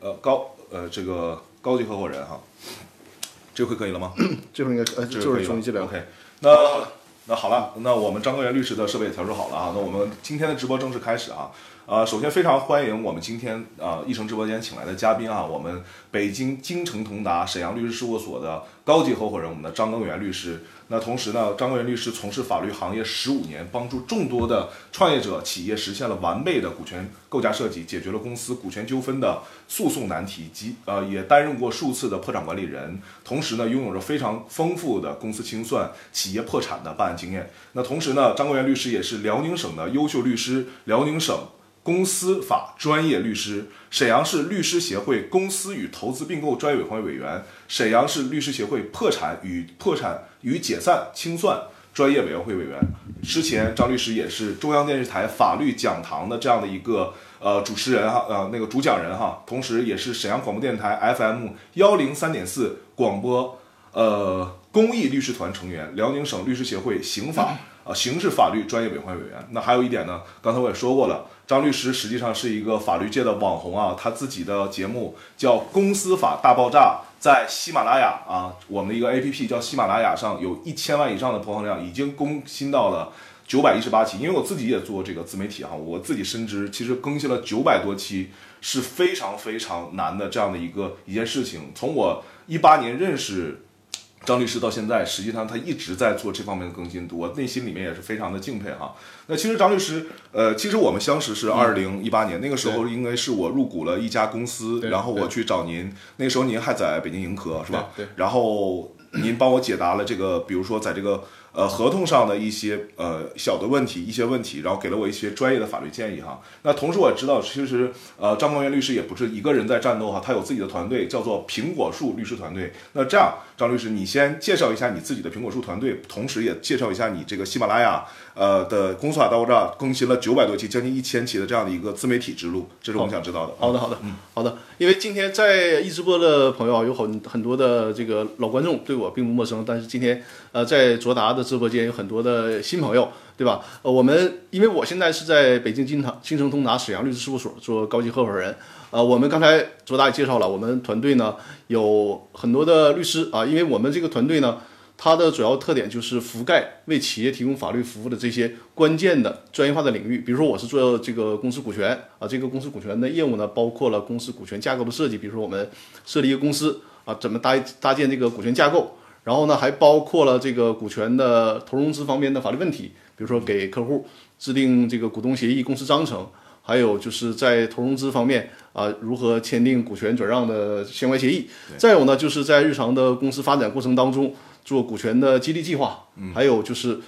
呃高呃这个高级合伙人哈，这回可以了吗？这回应该呃就这是中医治疗。OK，那那好了，那我们张根源律师的设备也调试好了啊，那我们今天的直播正式开始啊。呃，首先非常欢迎我们今天啊一成直播间请来的嘉宾啊，我们北京京城同达沈阳律师事务所的高级合伙人，我们的张根源律师。那同时呢，张根源律师从事法律行业十五年，帮助众多的创业者企业实现了完备的股权构架设计，解决了公司股权纠纷的诉讼难题，及呃也担任过数次的破产管理人，同时呢拥有着非常丰富的公司清算、企业破产的办案经验。那同时呢，张国元律师也是辽宁省的优秀律师，辽宁省。公司法专业律师，沈阳市律师协会公司与投资并购专业委员会委员，沈阳市律师协会破产与破产与解散清算专业委员会委员。之前张律师也是中央电视台法律讲堂的这样的一个呃主持人哈，呃那个主讲人哈，同时也是沈阳广播电台 FM 幺零三点四广播呃公益律师团成员，辽宁省律师协会刑法。啊，刑事法律专业委员会委员。那还有一点呢，刚才我也说过了，张律师实际上是一个法律界的网红啊，他自己的节目叫《公司法大爆炸》，在喜马拉雅啊，我们的一个 APP 叫喜马拉雅上有一千万以上的播放量，已经更新到了九百一十八期。因为我自己也做这个自媒体哈，我自己深知，其实更新了九百多期是非常非常难的这样的一个一件事情。从我一八年认识。张律师到现在，实际上他一直在做这方面的更新，我内心里面也是非常的敬佩哈。那其实张律师，呃，其实我们相识是二零一八年，那个时候应该是我入股了一家公司，然后我去找您，那个时候您还在北京盈科是吧？对对然后您帮我解答了这个，比如说在这个呃合同上的一些呃小的问题，一些问题，然后给了我一些专业的法律建议哈。那同时我也知道，其实呃张光元律师也不是一个人在战斗哈，他有自己的团队，叫做苹果树律师团队。那这样，张律师，你先介绍一下你自己的苹果树团队，同时也介绍一下你这个喜马拉雅呃的公司法大爆炸更新了九百多期，将近一千期的这样的一个自媒体之路，这是我们想知道的。好的，好的，嗯好的。因为今天在一直播的朋友啊，有很很多的这个老观众对我并不陌生，但是今天呃在卓达的直播间有很多的新朋友，对吧？呃，我们因为我现在是在北京金堂金城通达沈阳律师事务所做高级合伙人，呃，我们刚才卓达也介绍了，我们团队呢有很多的律师啊，因为我们这个团队呢。它的主要特点就是覆盖为企业提供法律服务的这些关键的专业化的领域，比如说我是做这个公司股权啊，这个公司股权的业务呢，包括了公司股权架构的设计，比如说我们设立一个公司啊，怎么搭搭建这个股权架构，然后呢还包括了这个股权的投融资方面的法律问题，比如说给客户制定这个股东协议、公司章程，还有就是在投融资方面啊，如何签订股权转让的相关协议，再有呢就是在日常的公司发展过程当中。做股权的激励计划，还有就是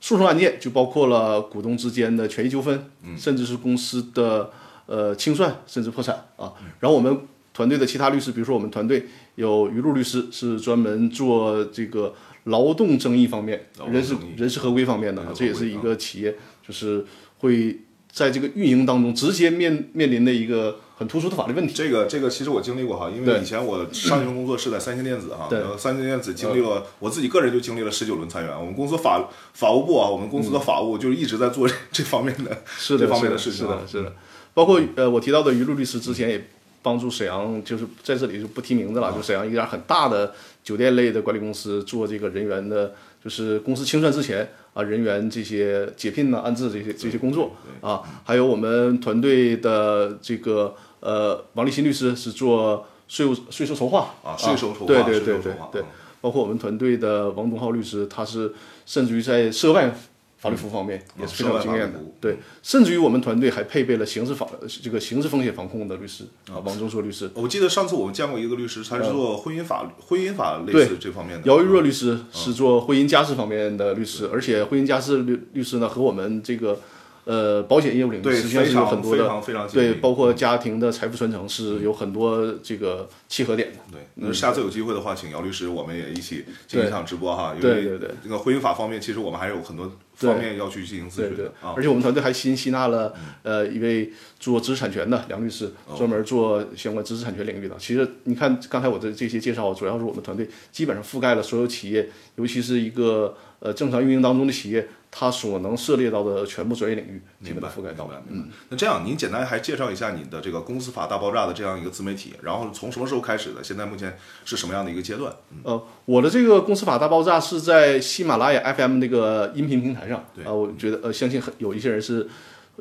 诉讼案件，就包括了股东之间的权益纠纷，甚至是公司的呃清算，甚至破产啊。然后我们团队的其他律师，比如说我们团队有于路律师，是专门做这个劳动争议方面、人事人事合规方面的，这也是一个企业就是会在这个运营当中直接面面临的一个。很突出的法律问题。这个这个其实我经历过哈，因为以前我上一份工作是在三星电子哈，三星电子经历了我自己个人就经历了十九轮裁员。我们公司法法务部啊，我们公司的法务就是一直在做 这方面的是的这方面的事情。是的，是的。包括呃，我提到的于露律师之前也帮助沈阳，就是在这里就不提名字了，就沈阳一家很大的酒店类的管理公司做这个人员的，就是公司清算之前啊，人员这些解聘呢、安置这些这些工作啊，还有我们团队的这个。呃，王立新律师是做税务税收筹划啊，税收筹划，对对对对对，包括我们团队的王东浩律师，他是甚至于在涉外法律服务方面也是非常有经验的，对，甚至于我们团队还配备了刑事法这个刑事风险防控的律师啊，王忠硕律师。我记得上次我们见过一个律师，他是做婚姻法婚姻法类似这方面的。姚玉若律师是做婚姻家事方面的律师，而且婚姻家事律律师呢和我们这个。呃，保险业务领域实际上是有很多的，对，包括家庭的财富传承是有很多这个契合点的。对，那下次有机会的话，请姚律师，我们也一起进一场直播哈。对对对，这个婚姻法方面，其实我们还有很多方面要去进行咨询的，啊。而且我们团队还新吸纳了呃一位做知识产权的梁律师，哦专门做相关知识产权领域的。其实你看刚才我的这些介绍，主要是我们团队基本上覆盖了所有企业，尤其是一个呃正常运营当中的企业，它所能涉猎到的全部专业领域，基本都覆盖到了。嗯，那这样您简单还介绍一下你的这个公司法大爆炸的这样一个自媒体，然后从什么时候开始的？现在目前是什么样的一个阶段？呃，我的这个公司法大爆炸是在喜马拉雅 FM 那个音频平台上，啊、我觉得呃，相信很有一些人是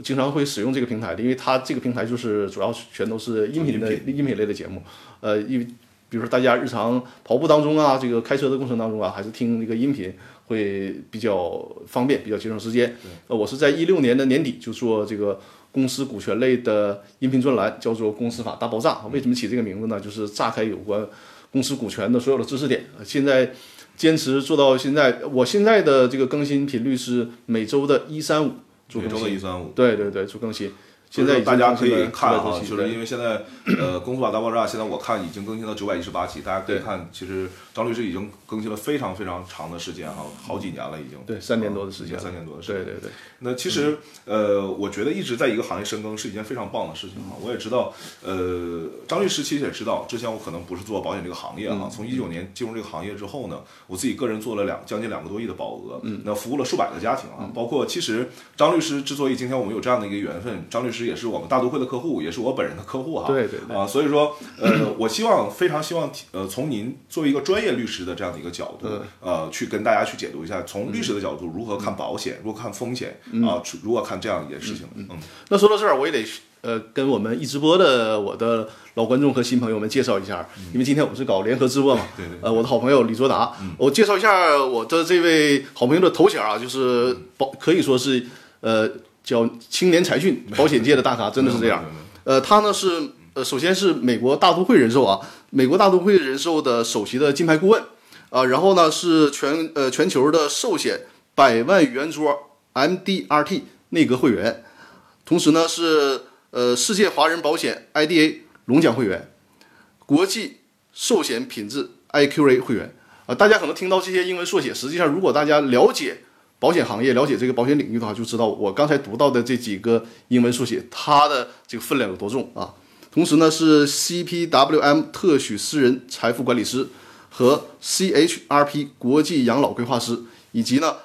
经常会使用这个平台的，因为它这个平台就是主要全都是音频的音频类的节目，呃，因为比如说大家日常跑步当中啊，这个开车的过程当中啊，还是听那个音频会比较方便，比较节省时间。呃，我是在一六年的年底就做这个公司股权类的音频专栏，叫做《公司法大爆炸》。为什么起这个名字呢？就是炸开有关公司股权的所有的知识点。呃现在坚持做到现在，我现在的这个更新频率是每周的一三五做每周更新。的一三五。对对对，做更新。现在大家可以看700多啊，就是因为现在呃《公司法大爆炸》现在我看已经更新到九百一十八期，大家可以看，其实张律师已经更新了非常非常长的时间哈，好几年了已经。对三年多的时间三年多的时间。对对对，那其实，呃，我觉得一直在一个行业深耕是一件非常棒的事情哈。我也知道，呃，张律师其实也知道，之前我可能不是做保险这个行业哈。从一九年进入这个行业之后呢，我自己个人做了两将近两个多亿的保额，那服务了数百个家庭啊。包括其实张律师之所以今天我们有这样的一个缘分，张律师也是我们大都会的客户，也是我本人的客户哈。对对对啊，所以说，呃，我希望非常希望，呃，从您作为一个专业律师的这样的一个角度，呃，去跟大家去解读一下，从律师的角度如何看保险，如何看风险啊，如何看这样一件事情。嗯，那说到这儿，我也得呃跟我们一直播的我的老观众和新朋友们介绍一下，因为今天我们是搞联合直播嘛。对对呃，我的好朋友李卓达，我介绍一下我的这位好朋友的头衔啊，就是保可以说是呃叫青年才俊，保险界的大咖，真的是这样。呃，他呢是呃首先是美国大都会人寿啊，美国大都会人寿的首席的金牌顾问啊、然后呢是全呃全球的寿险百万圆桌 MDRT 内阁会员。同时呢是呃世界华人保险 IDA 龙奖会员，国际寿险品质 IQA 会员啊、大家可能听到这些英文缩写，实际上如果大家了解保险行业、了解这个保险领域的话，就知道我刚才读到的这几个英文缩写，它的这个分量有多重啊。同时呢是 CPWM 特许私人财富管理师和 CHRP 国际养老规划师，以及呢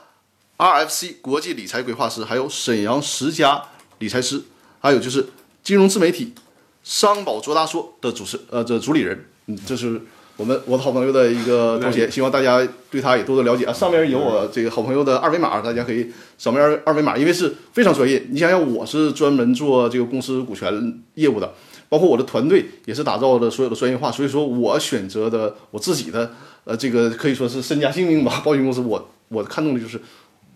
RFC 国际理财规划师，还有沈阳十佳理财师，还有就是金融自媒体商保卓达说的主持呃这主理人，嗯，这是我们我的好朋友的一个同学，希望大家对他也多多了解啊。上面有我这个好朋友的二维码，大家可以扫描二二维码，因为是非常专业。你想想，我是专门做这个公司股权业务的，包括我的团队也是打造的所有的专业化，所以说我选择的我自己的呃这个可以说是身家性命吧，保险公司我我看中的就是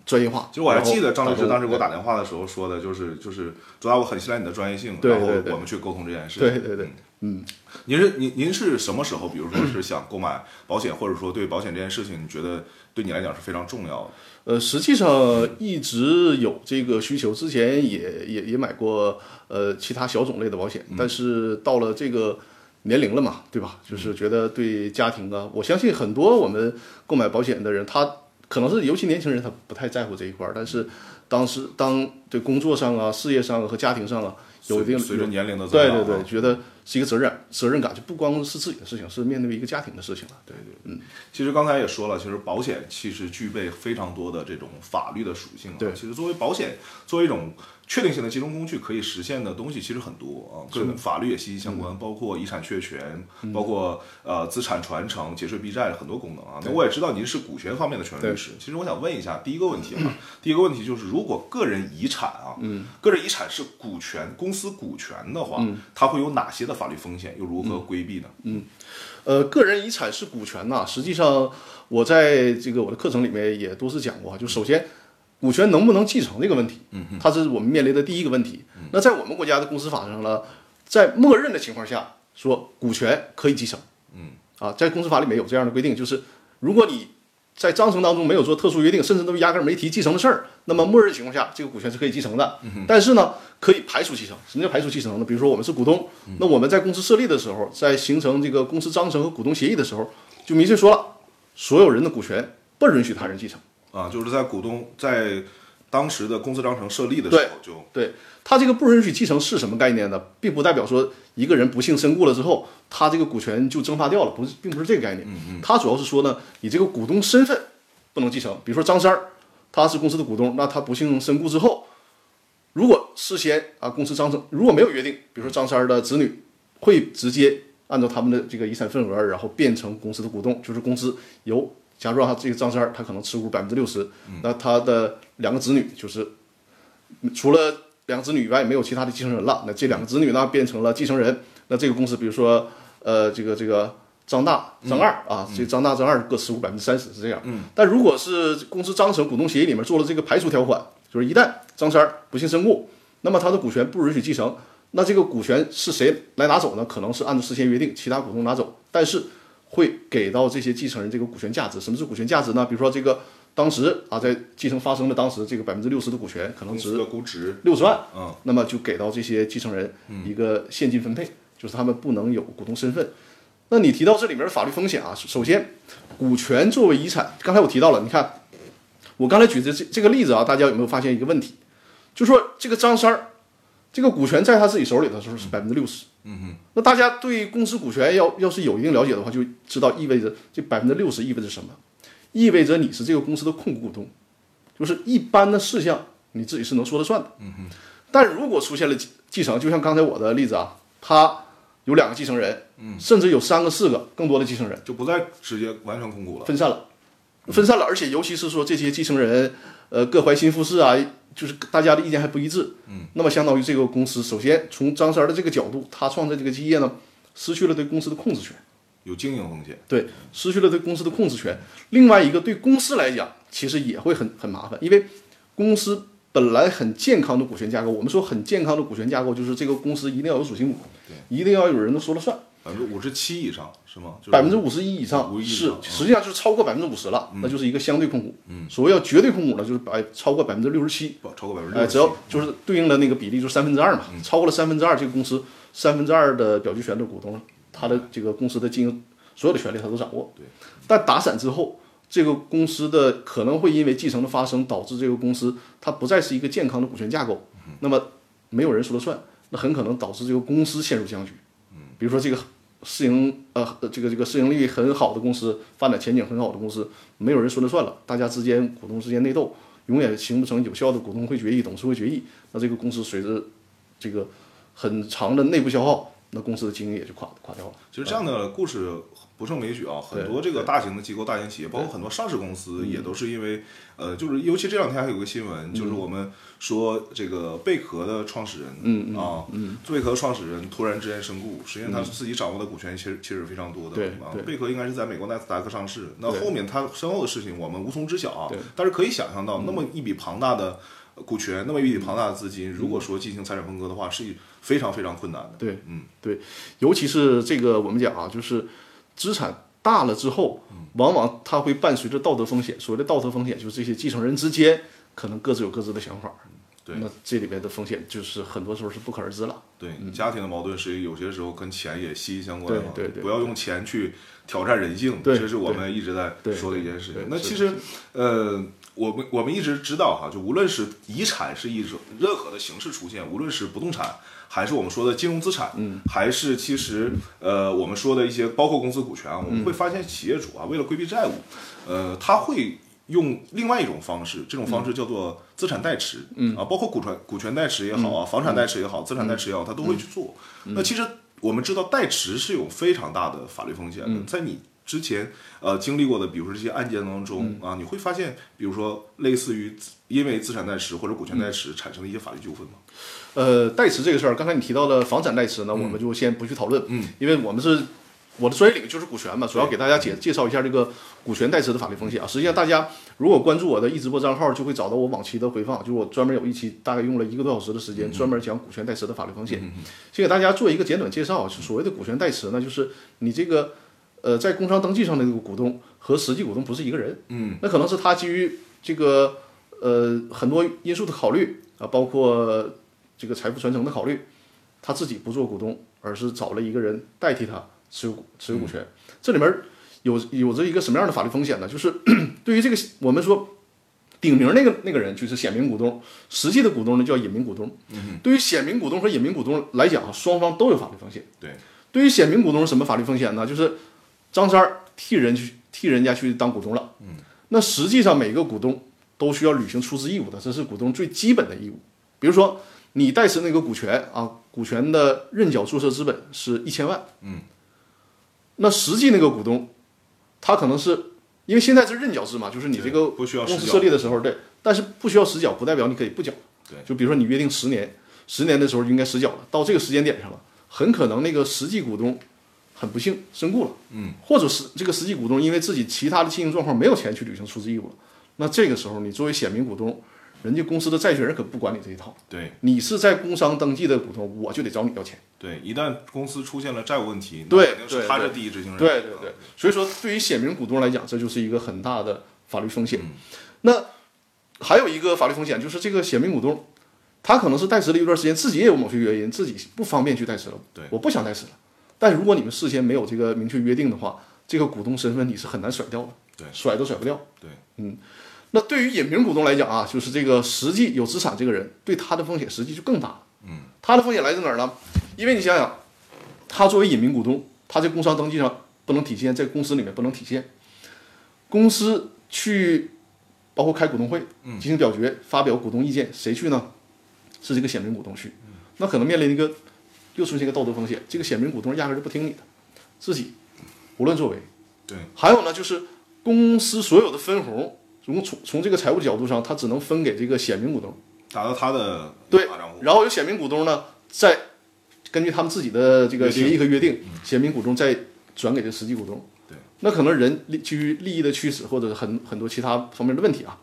专业化。其实我还记得张律师当时给我打打电话的时候说的，就是就是主要我很信赖你的专业性，然后我们去沟通这件事。对对对，嗯。您是您您是什么时候，比如说是想购买保险，或者说对保险这件事情，你觉得对你来讲是非常重要的？呃，实际上一直有这个需求，之前也也也买过呃其他小种类的保险，但是到了这个年龄了嘛，对吧？就是觉得对家庭啊，我相信很多我们购买保险的人，他可能是尤其年轻人，他不太在乎这一块儿，但是当时当对工作上啊、事业上啊和家庭上啊有一定随随着年龄的增长，对对对，觉得是一个责任责任感，就不光是自己的事情，是面对一个家庭的事情了。对对，嗯其实刚才也说了，其实保险其实具备非常多的这种法律的属性、啊。对其实作为保险，作为一种确定性的金融工具，可以实现的东西其实很多啊，跟法律也息息相关，嗯。包括遗产确权，包括呃资产传承、节税避债很多功能啊。那我也知道您是股权方面的权威律师，其实我想问一下，第一个问题啊，第一个问题就是，如果个人遗产啊，嗯，个人遗产是股权公司股权的话，它会有哪些的法律风险，又如何规避呢？嗯。呃，个人遗产是股权呐、实际上我在这个我的课程里面也多次讲过，就首先股权能不能继承这个问题，嗯，它是我们面临的第一个问题。那在我们国家的公司法上呢，在默认的情况下，说股权可以继承，嗯，啊，在公司法里面有这样的规定，就是如果你在章程当中没有做特殊约定，甚至都压根儿没提继承的事儿，那么默认情况下，这个股权是可以继承的。但是呢，可以排除继承。什么叫排除继承呢？比如说我们是股东，那我们在公司设立的时候，在形成这个公司章程和股东协议的时候，就明确说了，所有人的股权不允许他人继承。啊，就是在股东在当时的公司章程设立的时候就对他这个不允许继承是什么概念呢？并不代表说一个人不幸身故了之后，他这个股权就蒸发掉了，不是，并不是这个概念。嗯嗯，他主要是说呢，你这个股东身份不能继承。比如说张三儿，他是公司的股东，那他不幸身故之后，如果事先啊公司章程如果没有约定，比如说张三儿的子女会直接按照他们的这个遗产份额，然后变成公司的股东，就是公司由假如说他这个张三儿他可能持股百分之六十，那他的两个子女就是除了两个子女以外没有其他的继承人了，那这两个子女呢变成了继承人，那这个公司比如说呃这个这个张大张二啊，这张大张二各持股百分之三十是这样，但如果是公司章程股东协议里面做了这个排除条款，就是一旦张三儿不幸身故，那么他的股权不允许继承。那这个股权是谁来拿走呢？可能是按照事先约定，其他股东拿走，但是会给到这些继承人这个股权价值。什么是股权价值呢？比如说这个当时啊，在继承发生的当时，这个百分之六十的股权可能值六十万，嗯，那么就给到这些继承人一个现金分配，就是他们不能有股东身份。那你提到这里面的法律风险啊，首先，股权作为遗产，刚才我提到了，你看我刚才举的这这个例子啊，大家有没有发现一个问题？就说这个张三儿，这个股权在他自己手里的时候是百分之六十，嗯哼，那大家对公司股权要要是有一定了解的话，就知道意味着这百分之六十意味着什么？意味着你是这个公司的控股股东，就是一般的事项你自己是能说了算的。嗯哼。但如果出现了继继承，就像刚才我的例子啊，他有两个继承人，嗯，甚至有三个、四个更多的继承人，就不再直接完全控股了。分散了，分散了，而且尤其是说这些继承人，呃，各怀心腹事啊，就是大家的意见还不一致，嗯，那么相当于这个公司，首先从张三儿的这个角度，他创造这个基业呢，失去了对公司的控制权。有经营风险，对，失去了对公司的控制权。另外一个，对公司来讲，其实也会很很麻烦，因为公司本来很健康的股权架构，我们说很健康的股权架构，就是这个公司一定要有主心骨，一定要有人能说了算，百分之五十七以上是吗？百分之五十一以上是实际上就是超过百分之五十了，那就是一个相对控股。嗯，所谓要绝对控股呢，就是百超过百分之六十七，不超过百分之哎，六，只要就是对应的那个比例就是三分之二嘛，嗯。超过了三分之二，这个公司三分之二的表决权的股东，他的这个公司的经营所有的权利他都掌握。对，但打散之后，这个公司的可能会因为继承的发生，导致这个公司它不再是一个健康的股权架构，嗯。那么没有人说了算，那很可能导致这个公司陷入僵局。嗯，比如说这个市盈呃这个这个市盈率很好的公司，发展前景很好的公司，没有人说了算了，大家之间股东之间内斗，永远形不成有效的股东会决议、董事会决议，那这个公司随着这个很长的内部消耗，那公司的经营也就垮垮掉了。其实这样的故事不胜枚举啊，很多这个大型的机构、大型企业，包括很多上市公司，也都是因为呃，就是尤其这两天还有个新闻，就是我们说这个贝壳的创始人，嗯啊，贝壳的创始人突然之间身故，实际上他自己掌握的股权其实其实非常多的，对啊，贝壳应该是在美国纳斯达克上市，那后面他身后的事情我们无从知晓啊对，但是可以想象到那么一笔庞大的。股权那么一笔庞大的资金，如嗯果说进行财产分割的话，是非常非常困难的。对，嗯，对，尤其是这个我们讲啊，就是资产大了之后，往往它会伴随着道德风险。所谓的道德风险，就是这些继承人之间可能各自有各自的想法。对，那这里边的风险就是很多时候是不可而知了。对，家庭的矛盾是有些时候跟钱也息息相关嘛。对对对不要用钱去挑战人性，对这是我们一直在说的一件事情那其实，呃，我们我们一直知道哈，就无论是遗产是一种任何的形式出现，无论是不动产，还是我们说的金融资产，嗯，还是其实呃我们说的一些包括公司股权啊，我们会发现企业主啊，为了规避债务，呃，他会。用另外一种方式，这种方式叫做资产代持，嗯。啊，包括股权股权代持也好啊，房产代持也好，资产代持也好，他都会去做。那其实我们知道代持是有非常大的法律风险的，在你之前呃经历过的，比如说这些案件当中啊，你会发现，比如说类似于因为资产代持或者股权代持产生的一些法律纠纷吗？呃，代持这个事儿，刚才你提到的房产代持呢，我们就先不去讨论，嗯，因为我们是我的专业领域就是股权嘛，主要给大家介介绍一下这个股权代持的法律风险啊。实际上，大家如果关注我的易直播账号，就会找到我往期的回放，就是我专门有一期大概用了一个多小时的时间，专门讲股权代持的法律风险。先给大家做一个简短介绍啊，所谓的股权代持呢，就是你这个呃在工商登记上的这个股东和实际股东不是一个人，嗯，那可能是他基于这个呃很多因素的考虑啊，包括这个财富传承的考虑，他自己不做股东，而是找了一个人代替他持有股持有股权。这里面有有着一个什么样的法律风险呢？就是 对于这个我们说顶名那个那个人就是显名股东，实际的股东呢叫隐名股东。对于显名股东和隐名股东来讲啊，双方都有法律风险。对，对于显名股东是什么法律风险呢？就是张三儿替人去替人家去当股东了。嗯，那实际上每个股东都需要履行出资义务的，这是股东最基本的义务。比如说你代持那个股权啊，股权的认缴注册资本是一千万。嗯，那实际那个股东，他可能是因为现在是认缴制嘛，就是你这个公司设立的时候，对，但是不需要实缴，不代表你可以不缴。对，就比如说你约定十年，十年的时候应该实缴了，到这个时间点上了，很可能那个实际股东很不幸身故了，嗯，或者是这个实际股东因为自己其他的经营状况没有钱去履行出资义务了，那这个时候你作为显名股东，人家公司的债权人可不管你这一套，对你是在工商登记的股东，我就得找你要钱。对，一旦公司出现了债务问题，对肯定是他是第一执行人。对对对，所以说对于显名股东来讲，这就是一个很大的法律风险。嗯那还有一个法律风险就是这个显名股东，他可能是代持了一段时间，自己也有某些原因，自己不方便去代持了。对，我不想代持了。但如果你们事先没有这个明确约定的话，这个股东身份你是很难甩掉的。对，甩都甩不掉。对，嗯。那对于隐名股东来讲啊，就是这个实际有资产这个人，对他的风险实际就更大了。嗯，他的风险来自哪儿呢？因为你想想，他作为隐名股东，他在工商登记上不能体现，在公司里面不能体现。公司去包括开股东会，进行表决，发表股东意见，谁去呢？是这个显名股东去。那可能面临一个又出现一个道德风险，这个显名股东压根儿就不听你的，自己无论作为。对，还有呢，就是公司所有的分红，从从从这个财务角度上，他只能分给这个显名股东。打到他的对。然后由显名股东呢，再根据他们自己的这个协议和约定，显名股东再转给这实际股东。对，那可能人利基于利益的驱使或者很很多其他方面的问题啊，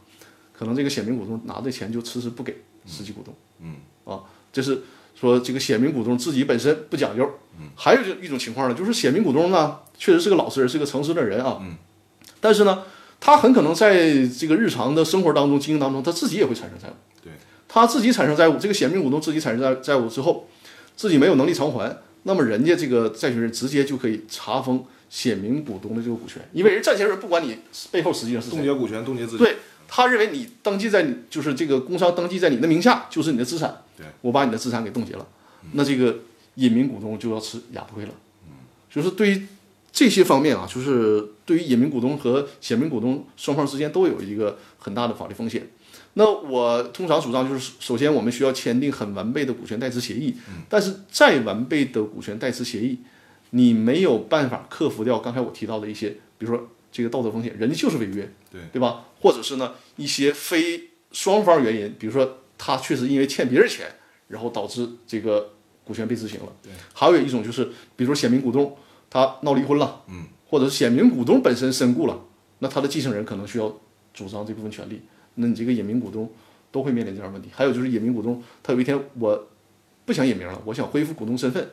可能这个显名股东拿的钱就迟迟不给实际股东。嗯，啊，这是说这个显名股东自己本身不讲究。嗯，还有一种情况呢，就是显名股东呢确实是个老实人，是个诚实的人啊。嗯，但是呢，他很可能在这个日常的生活当中、经营当中，他自己也会产生债务。他自己产生债务，这个显名股东自己产生债债务之后，自己没有能力偿还，那么人家这个债权人直接就可以查封显名股东的这个股权，因为人债权人不管你背后实际上是谁，冻结股权，冻结资产。对他认为你登记在你就是这个工商登记在你的名下就是你的资产，对。我把你的资产给冻结了，那这个隐名股东就要吃哑巴亏了。就是对于这些方面啊，就是对于隐名股东和显名股东双方之间都有一个很大的法律风险。那我通常主张就是，首先我们需要签订很完备的股权代持协议，但是再完备的股权代持协议，你没有办法克服掉刚才我提到的一些，比如说这个道德风险，人家就是违约，对对吧？或者是呢一些非双方原因，比如说他确实因为欠别人钱，然后导致这个股权被执行了。对，还有一种就是，比如说显名股东他闹离婚了，嗯，或者是显名股东本身身故了，那他的继承人可能需要主张这部分权利，那你这个隐名股东都会面临这样问题。还有就是隐名股东，他有一天我不想隐名了，我想恢复股东身份，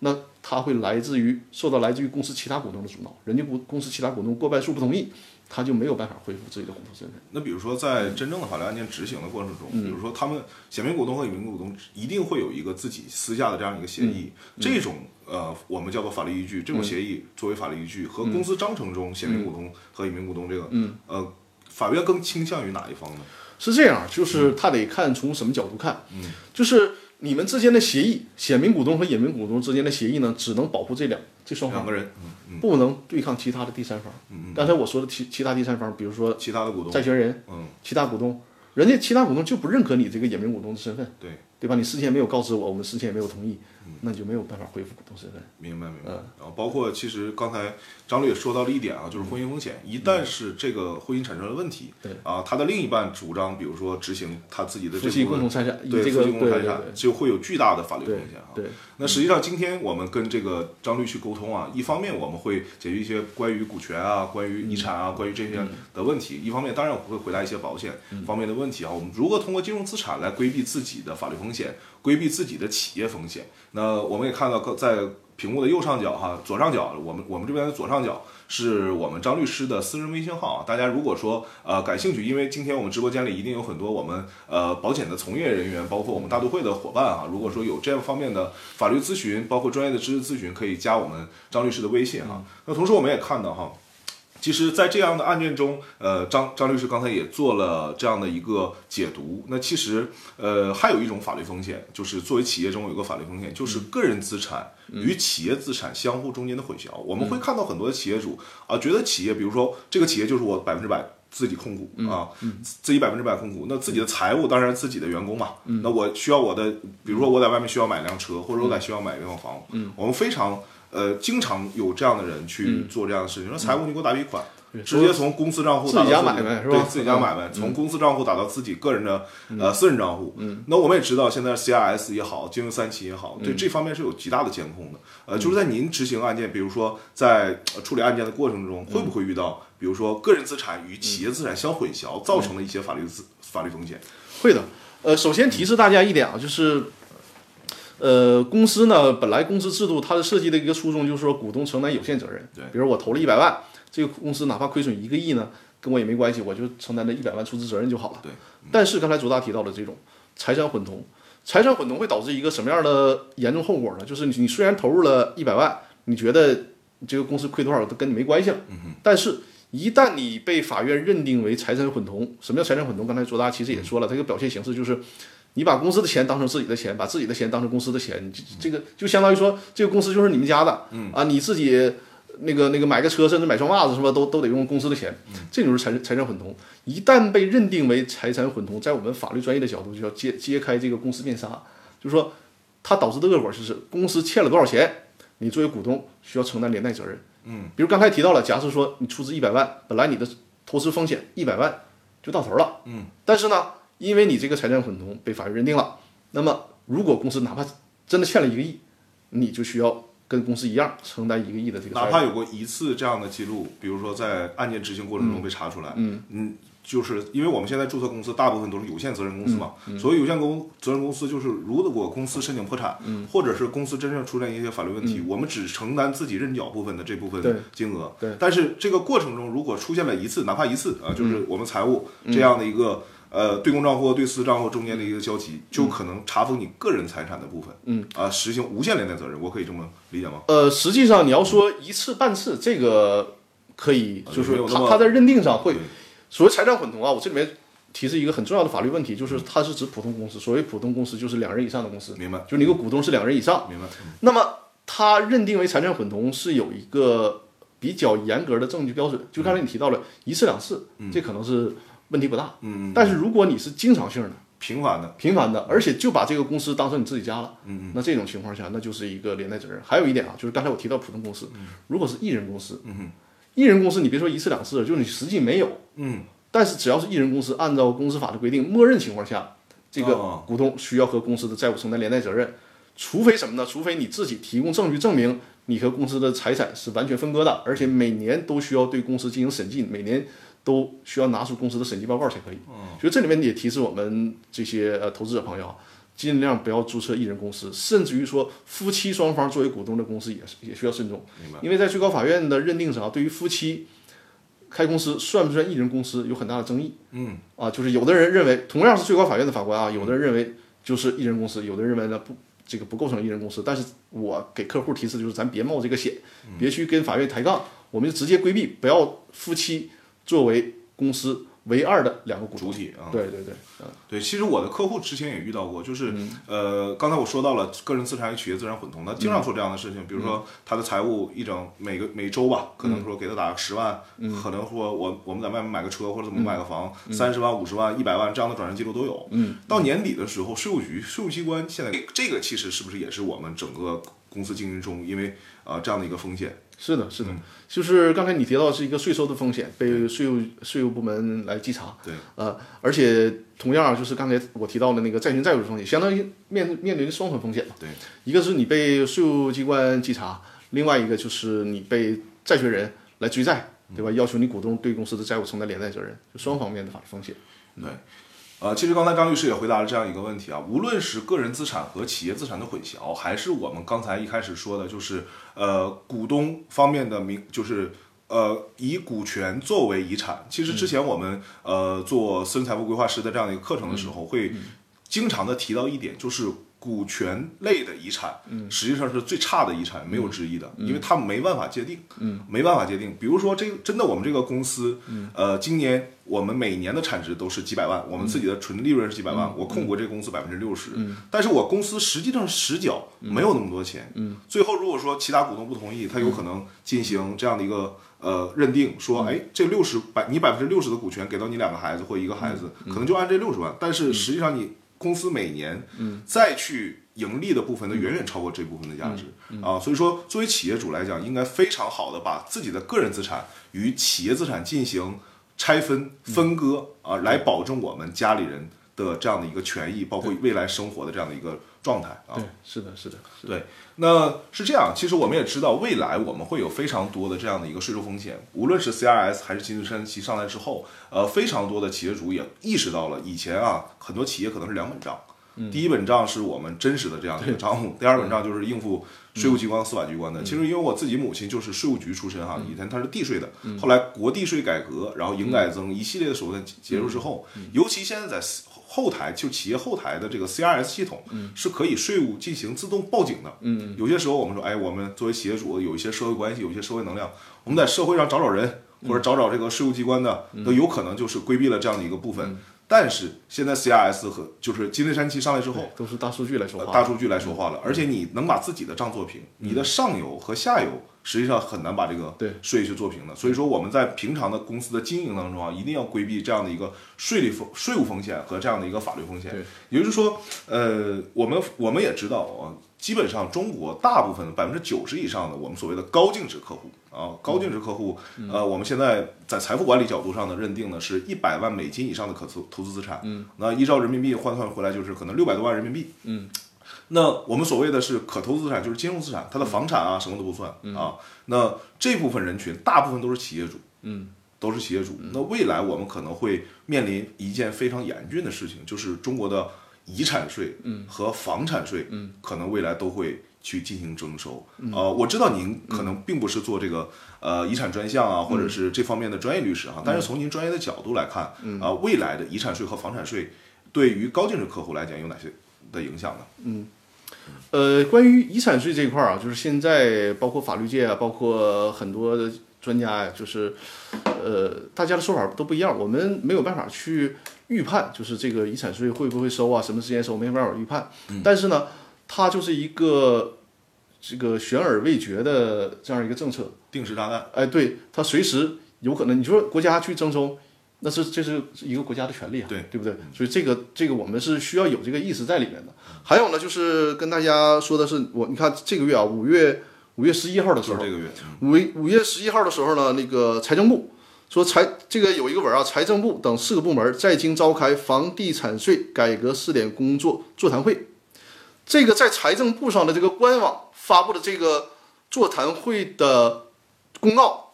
那他会来自于受到来自于公司其他股东的阻挠，人家股公司其他股东过半数不同意，他就没有办法恢复自己的股东身份。那比如说，在真正的法律案件执行的过程中，比如说他们显名股东和隐名股东一定会有一个自己私下的这样一个协议，这种呃，我们叫做法律依据，这种协议作为法律依据和公司章程中显名股东和隐名股东这个，呃，法院更倾向于哪一方呢？是这样，就是他得看从什么角度看，嗯，就是你们之间的协议，显名股东和隐名股东之间的协议呢，只能保护这两这双方，两个人，嗯不能对抗其他的第三方。嗯刚才我说的其其他第三方，比如说其他的股东，债权人、嗯，其他股东，人家其他股东就不认可你这个隐名股东的身份，对，对吧？你事先没有告知我，我们事先也没有同意，那就没有办法恢复股东身份。明白明白。嗯然后包括其实刚才张律也说到了一点啊，就是婚姻风险，一旦是这个婚姻产生了问题，对啊，他的另一半主张，比如说执行他自己的这夫妻部分共同财产，以对这个夫妻共同财产就会有巨大的法律对风险啊。对那实际上，今天我们跟这个张律去沟通啊，一方面我们会解决一些关于股权啊、关于遗产啊、关于这些的问题；一方面，当然我会回答一些保险方面的问题啊。我们如何通过金融资产来规避自己的法律风险，规避自己的企业风险？那我们也看到，在屏幕的右上角哈，左上角，我们我们这边的左上角是我们张律师的私人微信号啊。大家如果说呃感兴趣，因为今天我们直播间里一定有很多我们呃保险的从业人员，包括我们大都会的伙伴啊。如果说有这样方面的法律咨询，包括专业的知识咨询，可以加我们张律师的微信哈。那同时我们也看到哈。其实，在这样的案件中，呃，张张律师刚才也做了这样的一个解读。那其实，呃，还有一种法律风险，就是作为企业中有个法律风险，就是个人资产与企业资产相互中间的混淆。我们会看到很多的企业主啊，觉得企业，比如说这个企业就是我百分之百自己控股啊，自己百分之百控股。那自己的财务当然自己的员工嘛。那我需要我的，比如说我在外面需要买辆车，或者我在需要买一套房。我们非常。呃，经常有这样的人去做这样的事情，说财务你给我打笔款，直接从公司账户打到自己家买卖是吧？对，自己家买卖，从公司账户打到自己个人的呃私人账户。嗯，那我们也知道，现在 CRS 也好，金融三期也好，对这方面是有极大的监控的。呃，就是在您执行案件，比如说在处理案件的过程中，会不会遇到，比如说个人资产与企业资产相混淆，造成的一些法律资法律风险？会的。呃，首先提示大家一点啊，就是。呃，公司呢，本来公司制度它的设计的一个初衷就是说，股东承担有限责任。对，比如我投了一百万，这个公司哪怕亏损一个亿呢，跟我也没关系，我就承担这一百万出资责任就好了。对。但是刚才卓大提到的这种财产混同，财产混同会导致一个什么样的严重后果呢？就是你你虽然投入了一百万，你觉得这个公司亏多少都跟你没关系了。嗯但是，一旦你被法院认定为财产混同，什么叫财产混同？刚才卓大其实也说了，它一个表现形式就是。你把公司的钱当成自己的钱，把自己的钱当成公司的钱，这个就相当于说这个公司就是你们家的，啊，你自己那个那个买个车甚至买双袜子什么，都都得用公司的钱，这就是财财产混同。一旦被认定为财产混同，在我们法律专业的角度就要揭揭开这个公司面纱，就是说它导致的恶果就是公司欠了多少钱，你作为股东需要承担连带责任。嗯，比如刚才提到了，假设说你出资一百万，本来你的投资风险一百万就到头了，嗯，但是呢。因为你这个财产混同被法院认定了，那么如果公司哪怕真的欠了一个亿，你就需要跟公司一样承担一个亿的这个。哪怕有过一次这样的记录，比如说在案件执行过程中被查出来，嗯嗯，就是因为我们现在注册公司大部分都是有限责任公司嘛，所以有限公责任公司就是如果公司申请破产，或者是公司真正出现一些法律问题，我们只承担自己认缴部分的这部分金额。对。但是这个过程中如果出现了一次，哪怕一次啊，就是我们财务这样的一个。呃，对公账户、对私账户中间的一个交集，就可能查封你个人财产的部分，嗯，啊，实行无限连带责任，我可以这么理解吗？呃，实际上你要说一次半次，这个可以，就是他他在认定上会，所谓财产混同啊，我这里面提示一个很重要的法律问题，就是它是指普通公司，所谓普通公司就是两人以上的公司，明白？就是你个股东是两人以上，明白？那么他认定为财产混同是有一个比较严格的证据标准，就刚才你提到了一次两次，这可能是。问题不大，嗯，但是如果你是经常性的、频繁的、频繁的，而且就把这个公司当成你自己家了，嗯嗯，那这种情况下，那就是一个连带责任。还有一点啊，就是刚才我提到普通公司，如果是艺人公司，嗯艺人公司你别说一次两次，就是你实际没有，嗯，但是只要是艺人公司，按照公司法的规定，默认情况下，这个股东需要和公司的债务承担连带责任，除非什么呢？除非你自己提供证据证明你和公司的财产是完全分割的，而且每年都需要对公司进行审计，每年。都需要拿出公司的审计报告才可以。所以这里面也提示我们这些呃投资者朋友啊，尽量不要注册一人公司，甚至于说夫妻双方作为股东的公司也是也需要慎重。因为在最高法院的认定上，对于夫妻开公司算不算一人公司有很大的争议。嗯。啊，就是有的人认为，同样是最高法院的法官啊，有的人认为就是一人公司，有的人认为呢不，这个不构成一人公司。但是我给客户提示就是，咱别冒这个险，别去跟法院抬杠，我们就直接规避，不要夫妻。作为公司唯二的两个股主体啊，对对对，嗯，对，其实我的客户之前也遇到过，就是呃，刚才我说到了个人资产与企业资产混同，他经常做这样的事情，比如说他的财务一整每个每周吧，可能说给他打个十万，可能说我我们在外面买个车或者怎么买个房，三十万、五十万、一百万这样的转账记录都有，嗯，到年底的时候，税务局、税务机关现在这个其实是不是也是我们整个公司经营中，因为啊这样的一个风险。是的，是的，就是刚才你提到是一个税收的风险，被税务税务部门来稽查。对，呃，而且同样就是刚才我提到的那个债权债务的风险，相当于面面临双重风险嘛。对，一个是你被税务机关稽查，另外一个就是你被债权人来追债，对吧？要求你股东对公司的债务承担连带责任，就双方面的法律风险。对。呃，其实刚才张律师也回答了这样一个问题啊，无论是个人资产和企业资产的混淆，还是我们刚才一开始说的，就是呃股东方面的名，就是呃以股权作为遗产。其实之前我们呃做私人财富规划师的这样的一个课程的时候，会经常的提到一点，就是股权类的遗产，嗯。实际上是最差的遗产，没有之一的，因为它没办法界定，嗯。没办法界定。比如说，这个真的我们这个公司，呃，今年我们每年的产值都是几百万，我们自己的纯利润是几百万，我控股这个公司百分之六十，但是我公司实际上实缴没有那么多钱，嗯。最后如果说其他股东不同意，他有可能进行这样的一个呃认定，说，哎，这六十百你百分之六十的股权给到你两个孩子或一个孩子，可能就按这六十万，但是实际上你。公司每年再去盈利的部分，都远远超过这部分的价值。啊。所以说，作为企业主来讲，应该非常好的把自己的个人资产与企业资产进行拆分分割啊，来保证我们家里人的这样的一个权益，包括未来生活的这样的一个状态啊。对，是的，是的，对。那是这样，其实我们也知道，未来我们会有非常多的这样的一个税收风险，无论是 CRS 还是金山期上来之后，呃，非常多的企业主也意识到了，以前啊，很多企业可能是两本账，第一本账是我们真实的这样的一个账户，第二本账就是应付税务机关、司法机关的。其实因为我自己母亲就是税务局出身哈，以前她是地税的，后来国地税改革，然后营改增一系列的手段结束之后，尤其现在在。后台就企业后台的这个 CRS 系统，是可以税务进行自动报警的。嗯，有些时候我们说，哎，我们作为企业主有一些社会关系，有一些社会能量，我们在社会上找找人，或者找找这个税务机关的，都有可能就是规避了这样的一个部分。但是现在 CRS 和就是金内山期上来之后，都是大数据来说话，大数据来说话了。而且你能把自己的账做平，你的上游和下游。实际上很难把这个税去做平的，所以说我们在平常的公司的经营当中啊，一定要规避这样的一个税率风税务风险和这样的一个法律风险。也就是说，呃，我们我们也知道啊，基本上中国大部分百分之九十以上的我们所谓的高净值客户啊，高净值客户，呃，我们现在在财富管理角度上的认定呢，是一百万美金以上的可投投资资产。嗯，那依照人民币换算回来就是可能六百多万人民币。嗯。那我们所谓的是可投资资产，就是金融资产，它的房产啊什么都不算啊。那这部分人群大部分都是企业主，嗯，都是企业主。那未来我们可能会面临一件非常严峻的事情，就是中国的遗产税和房产税，嗯，可能未来都会去进行征收。呃，我知道您可能并不是做这个呃遗产专项啊，或者是这方面的专业律师哈，但是从您专业的角度来看，啊，未来的遗产税和房产税对于高净值客户来讲有哪些的影响呢？嗯。呃，关于遗产税这一块儿啊，就是现在包括法律界啊，包括很多的专家呀，就是，呃，大家的说法都不一样，我们没有办法去预判，就是这个遗产税会不会收啊，什么时间收，没办法预判。但是呢，它就是一个这个悬而未决的这样一个政策，定时炸弹。哎，对，它随时有可能。你说国家去征收。那是这是一个国家的权利啊，对对不对？所以这个这个我们是需要有这个意识在里面的。还有呢，就是跟大家说的是，我你看这个月啊，五月五月十一号的时候，这个月五五月十一号的时候呢，那个财政部说财这个有一个文啊，财政部等四个部门在京召开房地产税改革试点工作座谈会。这个在财政部上的这个官网发布的这个座谈会的公告，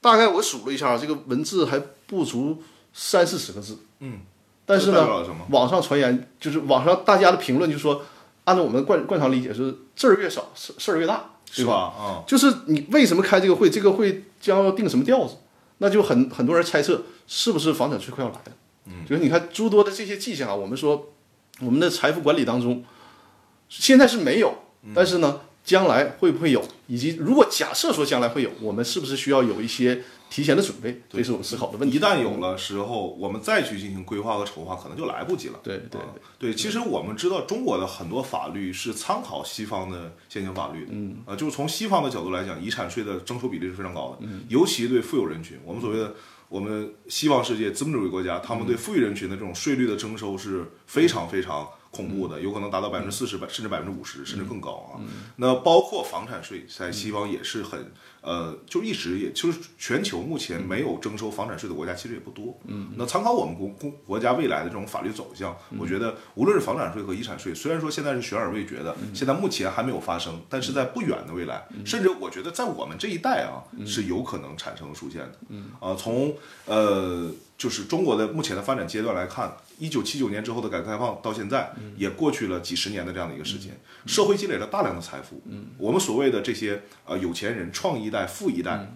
大概我数了一下，这个文字还。不足三四十个字，嗯，但是呢，网上传言就是网上大家的评论就说，按照我们惯惯常理解是字儿越少事事儿越大，对吧？啊，就是你为什么开这个会？这个会将要定什么调子？那就很很多人猜测是不是房产税快要来了？嗯，就是你看诸多的这些迹象啊，我们说我们的财富管理当中现在是没有，但是呢，将来会不会有？以及如果假设说将来会有，我们是不是需要有一些？提前的准备，这是我们思考的问题。一旦有了时候，我们再去进行规划和筹划，可能就来不及了。对对对，其实我们知道，中国的很多法律是参考西方的现行法律的。嗯，呃，就是从西方的角度来讲，遗产税的征收比例是非常高的，尤其对富有人群。我们所谓的我们西方世界资本主义国家，他们对富裕人群的这种税率的征收是非常非常恐怖的，有可能达到百分之四十，百甚至百分之五十，甚至更高啊。那包括房产税，在西方也是很。呃，就一直也就是全球目前没有征收房产税的国家其实也不多。嗯，那参考我们国国国家未来的这种法律走向，我觉得无论是房产税和遗产税，虽然说现在是悬而未决的，现在目前还没有发生，但是在不远的未来，甚至我觉得在我们这一代啊，是有可能产生出现的。嗯，啊，从呃。就是中国的目前的发展阶段来看，一九七九年之后的改革开放到现在，也过去了几十年的这样的一个时间，社会积累了大量的财富。我们所谓的这些呃有钱人、创一代、富一代，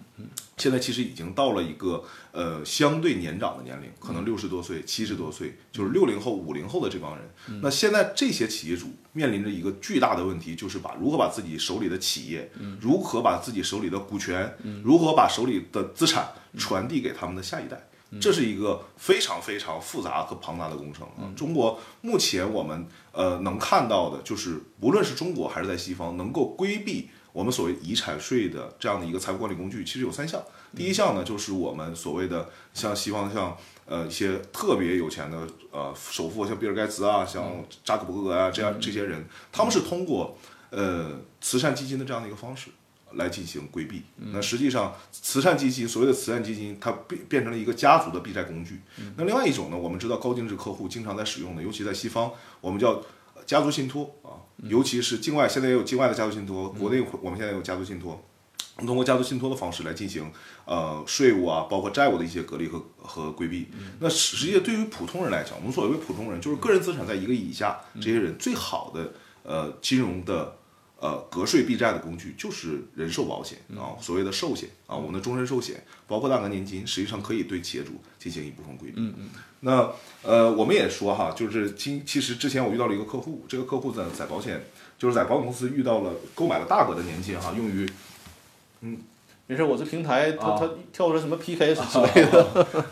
现在其实已经到了一个呃相对年长的年龄，可能六十多岁、七十多岁，就是六零后、五零后的这帮人。那现在这些企业主面临着一个巨大的问题，就是把如何把自己手里的企业，如何把自己手里的股权，如何把手里的资产传递给他们的下一代。这是一个非常非常复杂和庞大的工程啊！中国目前我们呃能看到的，就是无论是中国还是在西方，能够规避我们所谓遗产税的这样的一个财富管理工具，其实有三项。第一项呢，就是我们所谓的像西方像呃一些特别有钱的呃首富，像比尔盖茨啊，像扎克伯格啊这样这些人，他们是通过呃慈善基金的这样的一个方式。来进行规避，那实际上慈善基金所谓的慈善基金，它变变成了一个家族的避债工具。那另外一种呢，我们知道高净值客户经常在使用的，尤其在西方，我们叫家族信托啊，尤其是境外，现在也有境外的家族信托，国内我们现在有家族信托，通过家族信托的方式来进行呃税务啊，包括债务的一些隔离和和规避。那实际对于普通人来讲，我们所谓普通人就是个人资产在一个亿以下这些人，最好的呃金融的。呃，隔税避债的工具就是人寿保险啊，所谓的寿险啊，我们的终身寿险，包括大额年金，实际上可以对企业主进行一部分规避。嗯嗯。那呃，我们也说哈，就是今其实之前我遇到了一个客户，这个客户呢在保险，就是在保险公司遇到了购买了大额的年金哈，用于嗯。没事，我这平台它它跳出来什么 PK 之类的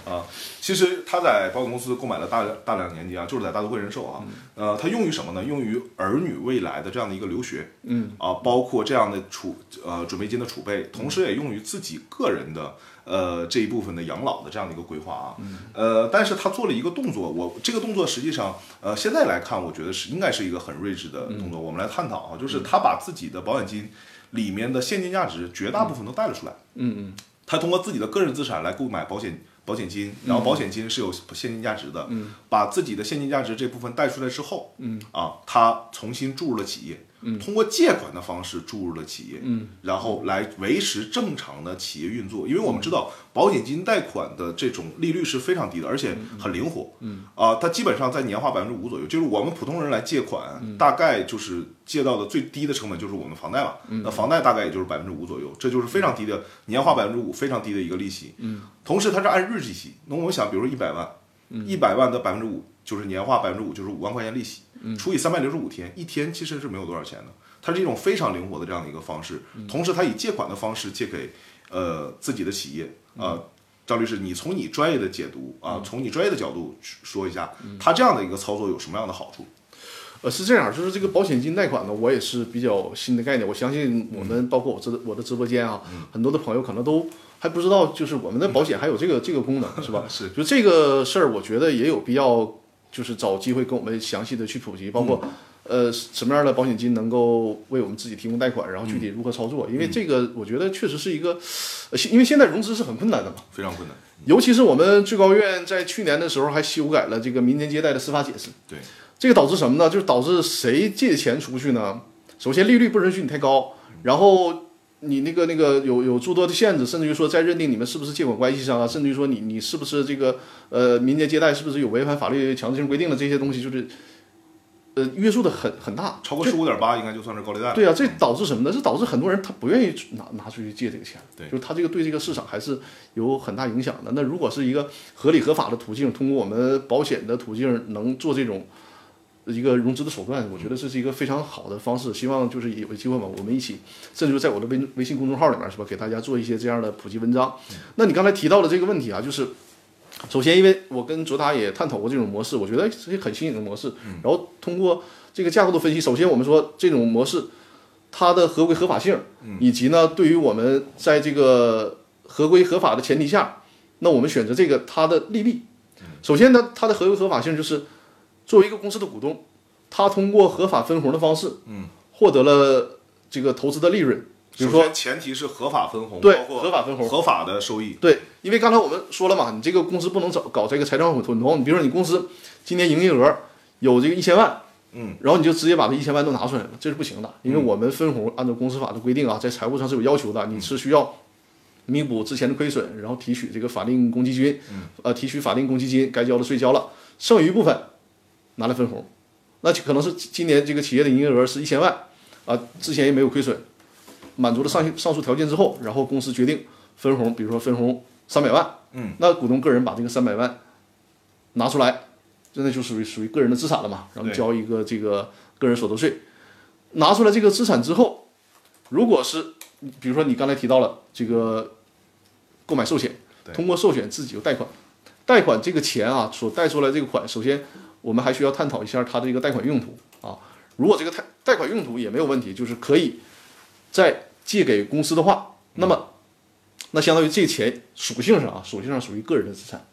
啊。其实他在保险公司购买了大大量年金啊，就是在大都会人寿啊。呃，它用于什么呢？用于儿女未来的这样的一个留学，嗯啊，包括这样的储呃准备金的储备，同时也用于自己个人的呃这一部分的养老的这样的一个规划啊。呃，但是他做了一个动作，我这个动作实际上呃现在来看，我觉得是应该是一个很睿智的动作。我们来探讨啊，就是他把自己的保险金。里面的现金价值绝大部分都带了出来。嗯嗯，他通过自己的个人资产来购买保险保险金，然后保险金是有现金价值的。嗯，把自己的现金价值这部分带出来之后，嗯啊，他重新注入了企业。通过借款的方式注入了企业，嗯，然后来维持正常的企业运作。因为我们知道保险金贷款的这种利率是非常低的，而且很灵活，嗯。啊，它基本上在年化百分之五左右。就是我们普通人来借款，大概就是借到的最低的成本就是我们房贷嘛，那房贷大概也就是百分之五左右，这就是非常低的年化百分之五，非常低的一个利息。嗯，同时它是按日计息，那我们想，比如说一百万，一百万的百分之五就是年化百分之五，就是五万块钱利息，除以三百六十五天，一天其实是没有多少钱的。它是一种非常灵活的这样的一个方式，同时它以借款的方式借给呃自己的企业啊，张律师，你从你专业的解读啊，从你专业的角度说一下，它这样的一个操作有什么样的好处？呃，是这样，就是这个保险金贷款呢，我也是比较新的概念，我相信我们包括我直我的直播间啊，很多的朋友可能都还不知道，就是我们的保险还有这个这个功能，是吧？是，就这个事儿，我觉得也有必要，就是找机会跟我们详细的去普及，包括。呃，什么样的保险金能够为我们自己提供贷款？然后具体如何操作？因为这个，我觉得确实是一个，因为现在融资是很困难的嘛，非常困难。尤其是我们最高院在去年的时候还修改了这个民间借贷的司法解释。对，这个导致什么呢？就是导致谁借钱出去呢？首先利率不允许你太高，然后你那个那个有有诸多的限制，甚至于说在认定你们是不是借款关系上啊，甚至于说你你是不是这个呃民间借贷是不是有违反法律强制性规定的这些东西，就是。呃，约束的很很大，超过十五点八应该就算是高利贷。对啊，这导致什么呢？这导致很多人他不愿意拿拿出去借这个钱，对，就是他这个对这个市场还是有很大影响的。那如果是一个合理合法的途径，通过我们保险的途径能做这种一个融资的手段，我觉得这是一个非常好的方式。希望就是有机会嘛，我们一起，甚至在我的微微信公众号里面是吧，给大家做一些这样的普及文章。那你刚才提到的这个问题啊，就是。首先，因为我跟卓达也探讨过这种模式，我觉得是一很新颖的模式。然后通过这个架构的分析，首先我们说这种模式它的合规合法性，以及呢对于我们在这个合规合法的前提下，那我们选择这个它的利弊。首先呢，它的合规合法性就是作为一个公司的股东，他通过合法分红的方式，获得了这个投资的利润。比如说，前提是合法分红，对，合法分红，合法的收益。对，因为刚才我们说了嘛，你这个公司不能找搞这个财产混同。你比如说，你公司今年营业额有这个一千万，嗯，然后你就直接把这一千万都拿出来了，这是不行的。因为我们分红按照公司法的规定啊，在财务上是有要求的，你是需要弥补之前的亏损，然后提取这个法定公积金，呃，提取法定公积金该交的税交了，剩余部分拿来分红。那就可能是今年这个企业的营业额是一千万，啊，之前也没有亏损。满足了上上述条件之后，然后公司决定分红，比如说分红三百万，嗯，那股东个人把这个三百万拿出来，真的就属于属于个人的资产了嘛，然后交一个这个个人所得税。拿出来这个资产之后，如果是比如说你刚才提到了这个购买寿险，对通过寿险自己有贷款，贷款这个钱啊所贷出来这个款，首先我们还需要探讨一下它的一个贷款用途啊。如果这个贷贷款用途也没有问题，就是可以再借给公司的话，那么那相当于这钱属性上啊，属性上属于个人的资产，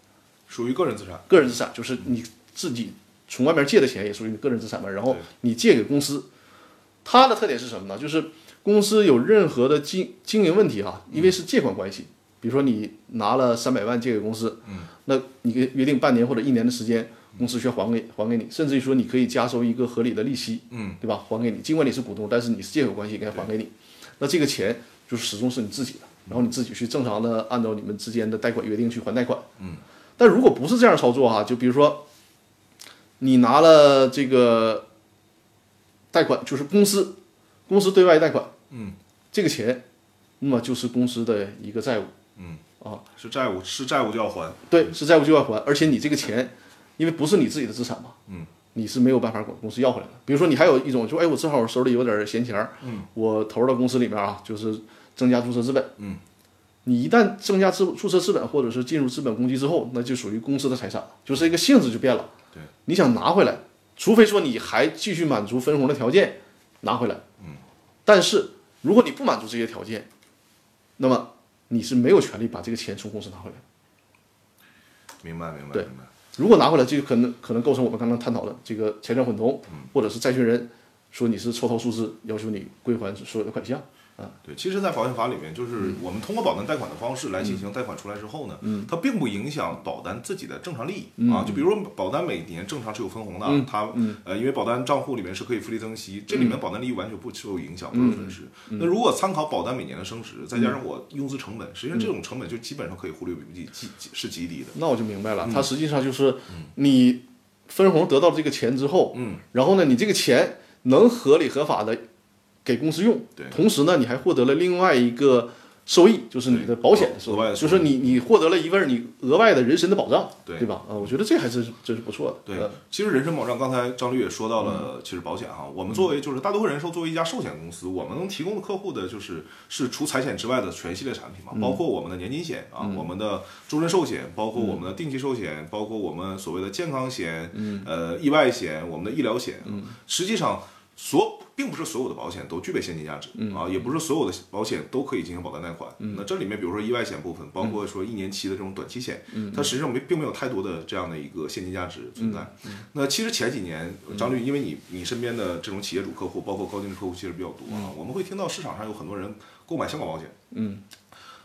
属于个人资产。个人资产就是你自己从外面借的钱也属于你个人资产嘛，然后你借给公司，它的特点是什么呢？就是公司有任何的经经营问题哈、因为是借款关系，比如说你拿了三百万借给公司，嗯，那你跟约定半年或者一年的时间，公司需要还给还给你，甚至于说你可以加收一个合理的利息，嗯，对吧？还给你，尽管你是股东，但是你是借口关系应，该还给你，那这个钱就始终是你自己的，然后你自己去正常的按照你们之间的贷款约定去还贷款，嗯，但如果不是这样操作哈，就比如说你拿了这个贷款，就是公司公司对外贷款，嗯，这个钱，那么就是公司的一个债务。啊，是债务，是债务就要还。对，是债务就要还，而且你这个钱，因为不是你自己的资产嘛，嗯，你是没有办法管公司要回来的。比如说你还有一种，就哎，我正好手里有点闲钱儿，嗯，我投入到公司里面啊，就是增加注册资本，嗯，你一旦增加资注册资本或者是进入资本公积之后，那就属于公司的财产了，就是一个性质就变了。对，你想拿回来，除非说你还继续满足分红的条件，拿回来，嗯，但是如果你不满足这些条件，那么你是没有权利把这个钱从公司拿回来。明白，明白，对。明白。如果拿回来，这个可能可能构成我们刚刚探讨的这个财产混同，或者是债权人说你是抽逃出资，要求你归还所有的款项。对，其实，在保险法里面，就是嗯。我们通过保单贷款的方式来进行贷款出来之后呢，它并不影响保单自己的正常利益嗯。啊。就比如说，保单每年正常是有分红的，它呃，因为保单账户里面是可以复利增息，这嗯里面保单利益完全不受影响，不受损失。那如果参考保单每年的升值，再加上我用资成本，实际上这种成本就基本上可以忽略不计，是极低的。那我就明白了，它实际上就是你分红得到这个钱之后，嗯，然后呢，你这个钱能合理合法的给公司用，对同时呢，你还获得了另外一个收益，就是你的保险的收益额外的，就是你你获得了一份你额外的人身的保障，对对吧？啊，我觉得这还是真是不错的。对呃，其实人身保障，刚才张律也说到嗯了，其实保险哈，我们作为就是大多数人寿作为一家寿险公司，我们能提供的客户的就是是除财险之外的全系列产品嘛，嗯包括我们的年金险啊，我们的终身寿险，包括我们的定期寿险，包括我们所谓的健康险，嗯呃，意外险，我们的医疗险，实际上所并不是所有的保险都具备现金价值、嗯。啊，也不是所有的保险都可以进行保单贷款。那这里面比如说意外险部分，包嗯。括说一年期的这种短期险，它实际上没并没有太多的这样的一个现金价值存在。嗯那其实前几年，张律，因为你你身边的这种企业主客户，包括高净值客户其实比较多啊，我们会听到市场上有很多人购买香港保险，嗯，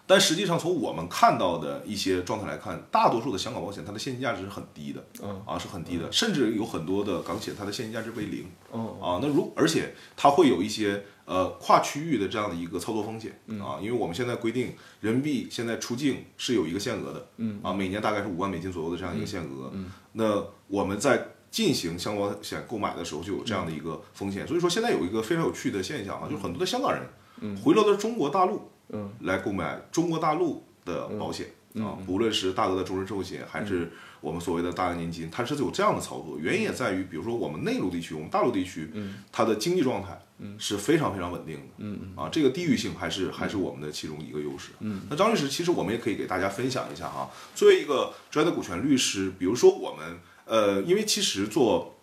但实际上从我们看到的一些状态来看，大多数的香港保险它的现金价值是很低的，嗯啊是很低的，甚至有很多的港险它的现金价值为零，嗯，啊，那如而且它会有一些呃跨区域的这样的一个操作风险啊，因为我们现在规定人民币现在出境是有一个限额的，嗯啊，每年大概是五万美金左右的这样一个限额，嗯，那我们在进行香港保险购买的时候就有这样的一个风险，所以说现在有一个非常有趣的现象啊，就是很多的香港人，嗯，回流到中国大陆，嗯，来购买中国大陆的保险。啊，不论是大额的终身寿险，还是我们所谓的大额年金，它是有这样的操作。原因也在于，比如说我们内陆地区，我们大陆地区，它的经济状态是非常非常稳定的。嗯啊，这个地域性还是还是我们的其中一个优势。嗯，那张律师，其实我们也可以给大家分享一下哈。作为一个专业的股权律师，比如说我们呃，因为其实做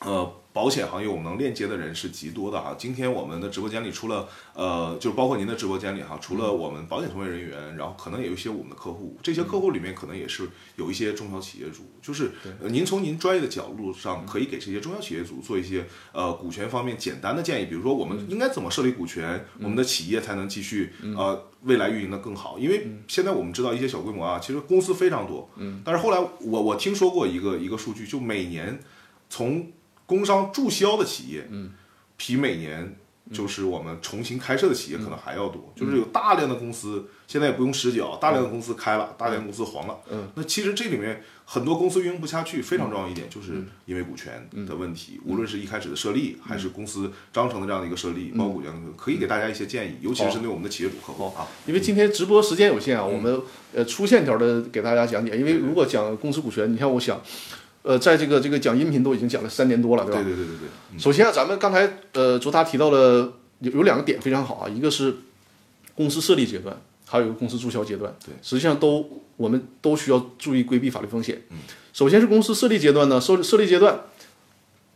呃保险行业，我们能链接的人是极多的哈。今天我们的直播间里，除了呃，就是包括您的直播间里哈，除了我们保险从业人员，然后可能也有一些我们的客户，这些客户里面可能也是有一些中小企业主，就是呃您从您专业的角度上，可以给这些中小企业主做一些呃股权方面简单的建议，比如说我们应该怎么设立股权，我们的企业才能继续呃未来运营的更好。因为现在我们知道一些小规模啊，其实公司非常多，嗯，但是后来我我听说过一个一个数据，就每年从工商注销的企业，嗯，比每年就是我们重新开设的企业可能还要多，就是有大量的公司现在也不用实缴，大量的公司开了，大量的公司黄了。嗯，那其实这里面很多公司运营不下去，非常重要一点就是因为股权的问题，无论是一开始的设立，还是公司章程的这样的一个设立，包括股权的，可以给大家一些建议，尤其是针对我们的企业主客户啊。因为今天直播时间有限啊，我们呃粗线条的给大家讲解。因为如果讲公司股权，你像我想，呃，在这个这个讲音频都已经讲了三年多了，对吧？对对对对对。首先啊，咱们刚才呃卓达提到了有有两个点非常好啊，一个是公司设立阶段，还有一个公司注销阶段。对，实际上都我们都需要注意规避法律风险。嗯，首先是公司设立阶段呢，设设立阶段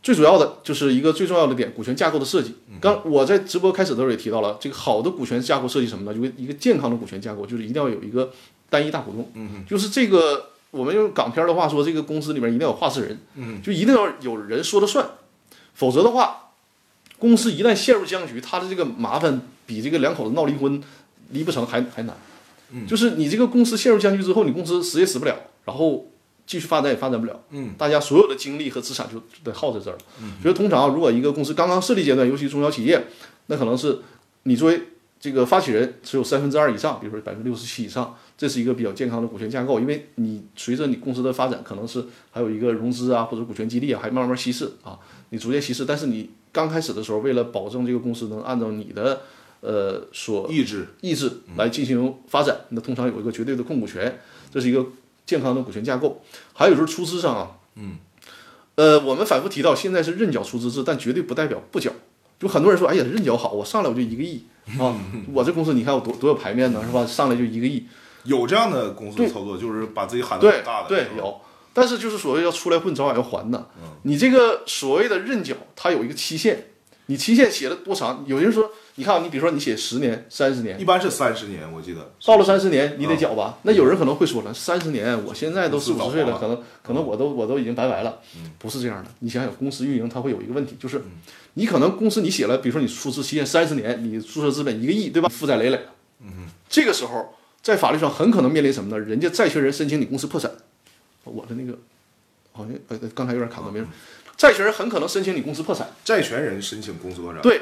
最主要的就是一个最重要的点，股权架构的设计。刚我在直播开始的时候也提到了，这个好的股权架构设计什么呢？就是一个健康的股权架构，就是一定要有一个单一大股东。嗯就是这个我们用港片的话说，这个公司里面一定要有话事人。嗯，就一定要有人说了算，否则的话，公司一旦陷入僵局，他的这个麻烦比这个两口子闹离婚离不成还还难。嗯，就是你这个公司陷入僵局之后，你公司死也死不了，然后继续发展也发展不了。嗯，大家所有的精力和资产就得耗在这儿了。嗯，所以通常如果一个公司刚刚设立阶段，尤其中小企业，那可能是你作为这个发起人持有三分之二以上，比如说百分之六十七以上，这是一个比较健康的股权架构。因为你随着你公司的发展，可能是还有一个融资啊，或者股权激励啊，还慢慢稀释啊，你逐渐稀释。但是你刚开始的时候，为了保证这个公司能按照你的呃所意志意志来进行发展，那通常有一个绝对的控股权，这是一个健康的股权架构。还有就是出资上啊，嗯，呃，我们反复提到，现在是认缴出资制，但绝对不代表不缴。就很多人说，哎呀，认缴好，我上来我就一个亿啊，我这公司你看我多多有排面呢，是吧？上来就一个亿，有这样的公司操作，就是把自己喊得对很大的，对，有。但是就是所谓要出来混，早晚要还的。你这个所谓的认缴，它有一个期限，你期限写的多长？有人说，你看啊，你比如说你写十年、三十年，一般是三十年，我记得。到了三十年你得缴吧？那有人可能会说了，三十年，我现在都四五十岁了，可能可能我都我都已经拜拜了。不是这样的，你想想，公司运营它会有一个问题，就是你可能公司你写了，比如说你出资期限三十年，你注册资本一个亿，对吧？负债累累。嗯这个时候在法律上很可能面临什么呢？人家债权人申请你公司破产，我的那个好像呃刚才有点卡到没事。债权人很可能申请你公司破产，债权人申请公司破产，对，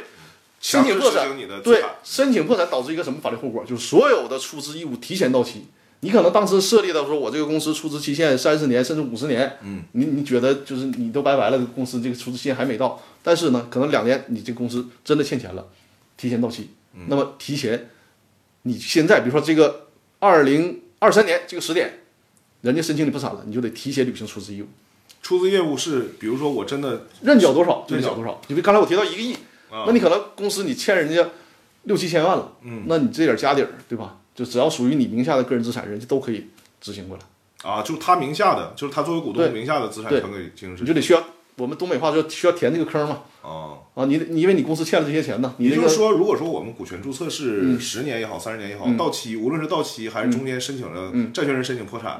申请破产对，申请破产导致一个什么法律后果？就是所有的出资义务提前到期。你可能当时设立的说，我这个公司出资期限三十年甚至五十年，嗯，你你觉得就是你都拜拜了，公司这个出资期限还没到，但是呢，可能两年你这公司真的欠钱了，提前到期，那么提前，你现在比如说这个二零二三年这个时点，人家申请你破产了，你就得提前履行出资义务，出资业务是，比如说我真的认缴多少就认缴多少。因为刚才我提到一个亿，那你可能公司你欠人家六七千万了，嗯，那你这点家底儿，对吧？就只要属于你名下的个人资产，人家都可以执行过来，啊，就是他名下的，就是他作为股东名下的资产全给进行你就得需要我们东北话说需要填这个坑嘛，啊。啊，你你因为你公司欠了这些钱呢，你这个嗯也就是说，如果说我们股权注册是十年也好，三十年也好，到期，无论是到期还是中间申请了嗯。债权人申请破产，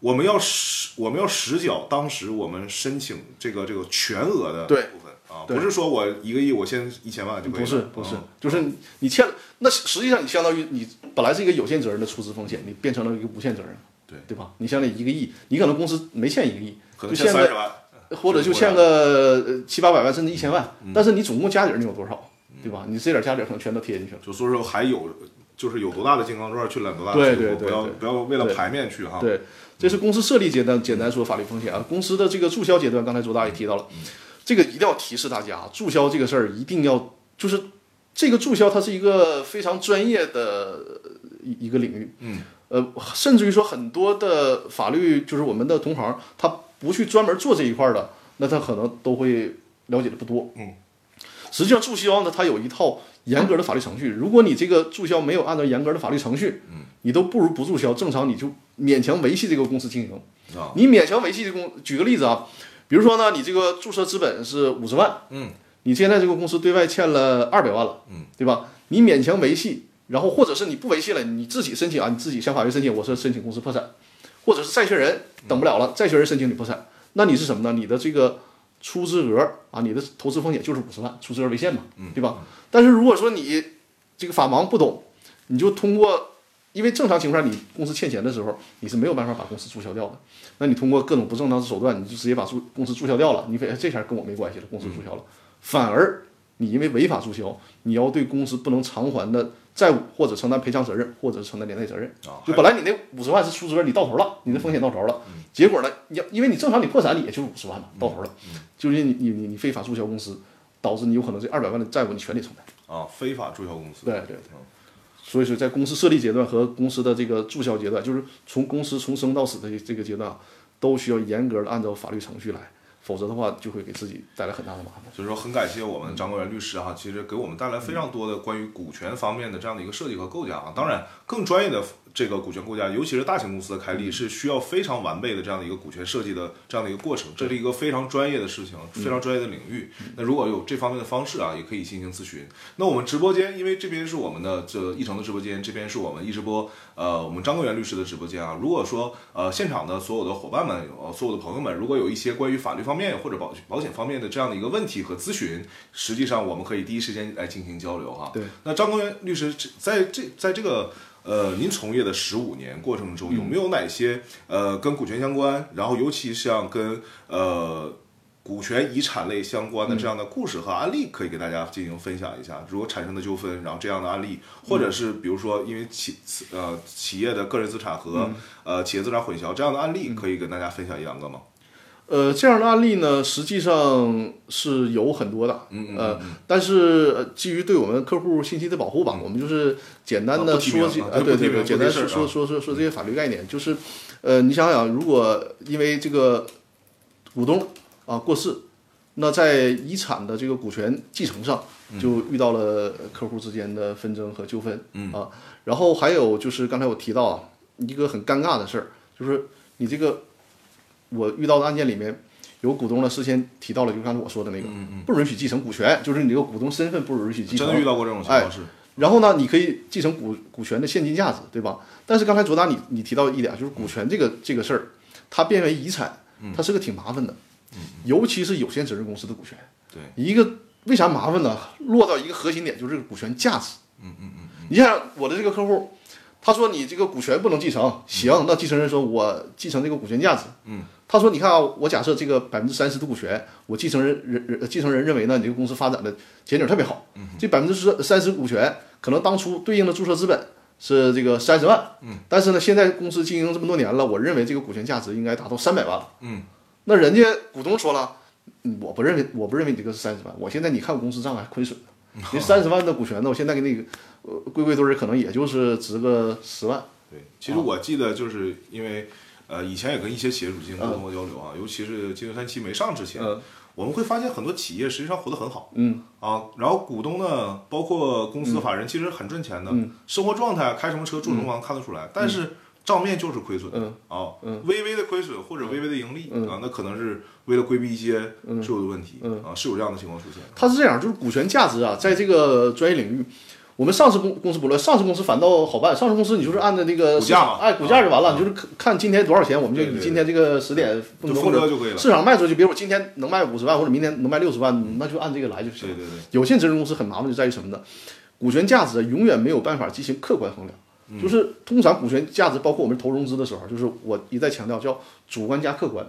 我们要实我们要实缴当时我们申请这个这个全额的部分啊，不是说我一个亿我先一千万就可以了，不是不是。啊，就是你欠了，那实际上你相当于你本来是一个有限责任的出资风险，你变成了一个无限责任，对。对吧？你相当于一个亿，你可能公司没欠一个亿，可能就欠三十万，或者就欠个呃七八百万甚至一千万，但是你总共家底儿你有多少，对吧？你这点家底儿可能全都贴进去了。就所以说还有就是有多大的金刚钻去揽多大的对水果不要对对对。不要为了对。牌面去哈，对，这是公司设立阶段，简单说法律风险啊。公司的这个注销阶段，刚才卓大也提到了，这个一定要提示大家啊，注销这个事儿一定要就是这个注销它是一个非常专业的一一个领域，嗯，呃，甚至于说很多的法律就是我们的同行他不去专门做这一块儿的，那他可能都会了解的不多，嗯。实际上，注销呢，它有一套严格的法律程序。如果你这个注销没有按照严格的法律程序，嗯，你都不如不注销。正常你就勉强维系这个公司经营。啊，你勉强维系这个公，举个例子啊，比如说呢，你这个注册资本是五十万，嗯，你现在这个公司对外欠了二百万了，嗯，对吧？你勉强维系，然后或者是你不维系了，你自己申请啊，你自己向法院申请，我是申请公司破产，或者是债权人等不了了，债权人申请你破产，那你是什么呢？你的这个出资额啊，你的投资风险就是五十万，出资额为限嘛，对吧？但是如果说你这个法盲不懂，你就通过，因为正常情况下你公司欠钱的时候，你是没有办法把公司注销掉的。那你通过各种不正当手段，你就直接把注公司注销掉了，你非哎这下跟我没关系了，公司注销了，反而你因为违法注销，你要对公司不能偿还的债务或者承担赔偿责任，或者是承担连带责任。啊，就本来你那五十万是出资，你到头了，你的风险到头了，嗯结果呢，你要因为你正常你破产你也就五十万嘛，到头了，就是你你你你非法注销公司，导致你有可能这二百万的债务你全得承担。啊，非法注销公司。对对对。所以说，在公司设立阶段和公司的这个注销阶段，就是从公司从生到死的这这个阶段啊，都需要严格的按照法律程序来，否则的话就会给自己带来很大的麻烦。所以说，很感谢我们张国元律师哈，其实给我们带来非常多的关于股权方面的这样的一个设计和构架啊。当然，更专业的这个股权构架，尤其是大型公司的开立，是需要非常完备的这样的一个股权设计的这样的一个过程，这是一个非常专业的事情，非常专业的领域。那如果有这方面的方式啊，也可以进行咨询。那我们直播间，因为这边是我们的这一成的直播间，这边是我们一直播呃我们张根源律师的直播间啊。如果说呃现场的所有的伙伴们，呃所有的朋友们，如果有一些关于法律方面或者保保险方面的这样的一个问题和咨询，实际上我们可以第一时间来进行交流哈。对。那张根源律师在这在这个呃您从业的十五年过程中，有没有哪些呃跟股权相关，然后尤其像跟呃股权遗产类相关的这样的故事和案例，可以给大家进行分享一下。如果产生的纠纷，然后这样的案例，或者是比如说因为企呃企业的个人资产和、呃企业资产混淆这样的案例，可以跟大家分享一两个吗？呃，这样的案例呢，实际上是有很多的，嗯呃，但是呃基于对我们客户信息的保护吧，我们就是简单的说几，啊呃，对对对，简单说说说说说这些法律概念，就是，呃，你想想，如果因为这个股东啊过世，那在遗产的这个股权继承上，就遇到了客户之间的纷争和纠纷，嗯。啊，然后还有就是刚才我提到啊，一个很尴尬的事儿，就是你这个我遇到的案件里面，有股东呢事先提到了，就刚才我说的那个，不允许继承股权，就是你这个股东身份不允许继承。真的遇到过这种情况是？然后呢，你可以继承股股权的现金价值，对吧？但是刚才卓达你你提到一点，就是股权这个这个事儿，它变为遗产，它是个挺麻烦的，尤其是有限责任公司的股权。对，一个为啥麻烦呢？落到一个核心点，就是这个股权价值。嗯嗯嗯。你想想我的这个客户，他说你这个股权不能继承，行，那继承人说我继承这个股权价值。嗯。他说：“你看啊，我假设这个百分之三十的股权，我继承人人人继承人认为呢，你这个公司发展的前景特别好，这百分之十三十股权可能当初对应的注册资本是这个三十万，但是呢，现在公司经营这么多年了，我认为这个股权价值应该达到三百万了。那人家股东说了，嗯我不认为，我不认为你这个是三十万，我现在你看我公司账还亏损呢，你三十万的股权呢，我现在给你呃归归堆儿，可能也就是值个十万。对，其实我记得就是因为。呃，以前也跟一些企业主进行沟通和交流啊，尤其是金融三期没上之前，我们会发现很多企业实际上活得很好，嗯啊，然后股东呢，包括公司法人，其实很赚钱的，生活状态开什么车住什么房看得出来，但是账面就是亏损，啊，微微的亏损或者微微的盈利啊，那可能是为了规避一些税务的问题啊，是有这样的情况出现。它是这样，就是股权价值啊，在这个专业领域。我们上市公公司不论，上市公司反倒好办。上市公司你就是按照那个股价嘛，哎，股价就完了，你就是看今天多少钱，我们就以今天这个时点分或者就了。市场卖出去，比如我今天能卖五十万，或者明天能卖六十万，那就按这个来就行。对对对。有限责任公司很麻烦就在于什么呢？股权价值永远没有办法进行客观衡量，就是通常股权价值，包括我们投融资的时候，就是我一再强调叫主观加客观。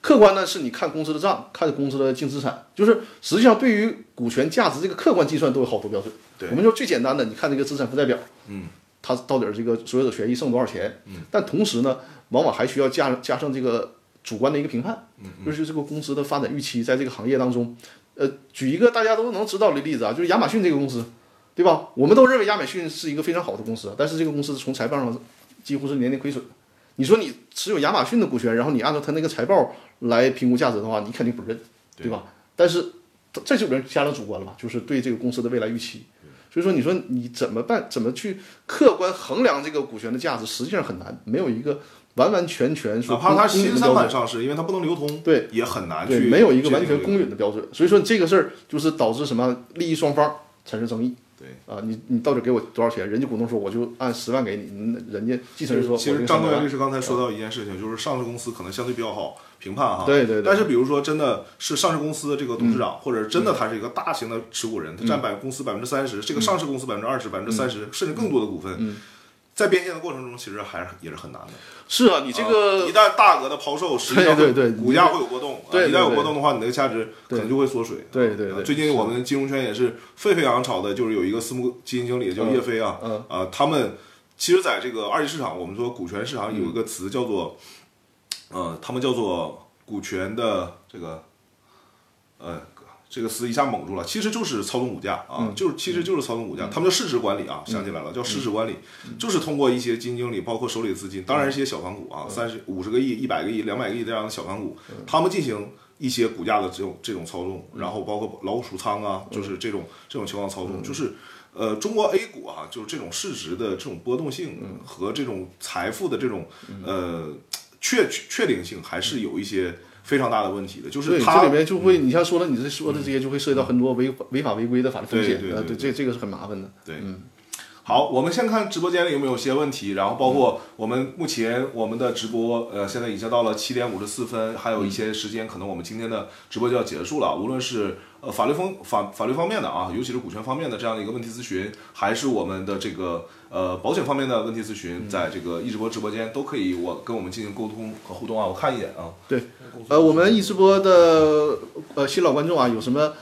客观呢是你看公司的账，看公司的净资产，就是实际上对于股权价值这个客观计算都有好多标准。对，我们说最简单的，你看这个资产负债表，嗯，它到底这个所有的权益剩多少钱？嗯，但同时呢，往往还需要加加上这个主观的一个评判，嗯，就是这个公司的发展预期，在这个行业当中，呃，举一个大家都能知道的例子啊，就是亚马逊这个公司，对吧？我们都认为亚马逊是一个非常好的公司，但是这个公司从财报上几乎是年年亏损。你说你持有亚马逊的股权，然后你按照它那个财报来评估价值的话，你肯定不认，对吧？但是这就人加上主观了嘛，就是对这个公司的未来预期。所以说，你说你怎么办？怎么去客观衡量这个股权的价值？实际上很难，没有一个完完全全说哪怕它新三。板上市，因为它不能流通，对，也很难对，去没有一个完全公允的标准。所以说这个事儿就是导致什么利益双方产生争议。对啊，你你到底给我多少钱？人家股东说我就按十万给你，嗯人家继承人说其实我这个300万张东元律师刚才说到一件事情，就是上市公司可能相对比较好评判哈。对对对但是比如说真的是上市公司的这个董事长，或者真的他是一个大型的持股人，他占百公司百分之三十，这个上市公司百分之二十、百分之三十，甚至更多的股份。在变现的过程中，其实还是也是很难的。是啊，你这个、啊一旦大额的抛售，实际上对对对股价会有波动。对对啊一旦有波动的话，你那个价值可能就会缩水。啊对对对最近我们金融圈也是沸沸扬扬炒的，就是有一个私募基金经理叫叶飞啊，嗯啊，他们其实在这个二级市场，我们说股权市场有一个词叫做，呃，他们叫做股权的这个，呃。这个词一下蒙住了，其实就是操纵股价啊，就是其实就是操纵股价，他们叫市值管理啊，想起来了，叫市值管理，就是通过一些基金经理，包括手里的资金，当然是一些小盘股啊，三十五十个亿、一百个亿、两百个亿这样的小盘股，他们进行一些股价的这种这种操纵，然后包括老鼠仓啊，就是这种这种情况操纵，就是。呃，中国 A 股啊，就是这种市值的这种波动性和这种财富的这种呃确确定性，还是有一些非常大的问题的。就是，它这里面就会，你像说了，你这说的这些就会涉及到很多违违法违规的法律风险，呃，对对对对，这这个是很麻烦的。对，嗯好，我们先看直播间里有没有些问题，然后包括我们目前我们的直播，呃，现在已经到了七点五十四分，还有一些时间，可能我们今天的直播就要结束了。无论是呃法律方法法律方面的啊，尤其是股权方面的这样的一个问题咨询，还是我们的这个呃保险方面的问题咨询，在这个易直播直播间都可以我跟我们进行沟通和互动啊。我看一眼啊，对，呃，我们易直播的呃新老观众啊，有什么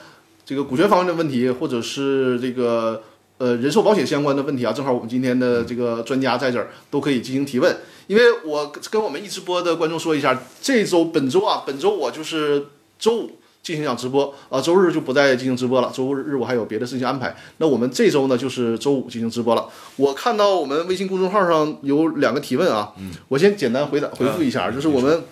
这个股权方面的问题，或者是这个呃人寿保险相关的问题啊，正好我们今天的这个专家在这儿都可以进行提问。因为我跟我们易直播的观众说一下，这周本周啊，本周我就是周五。进行一场直播啊，周日就不再进行直播了。周日我还有别的事情安排。那我们这周呢，就是周五进行直播了。我看到我们微信公众号上有两个提问啊，我先简单回答回复一下，就是我们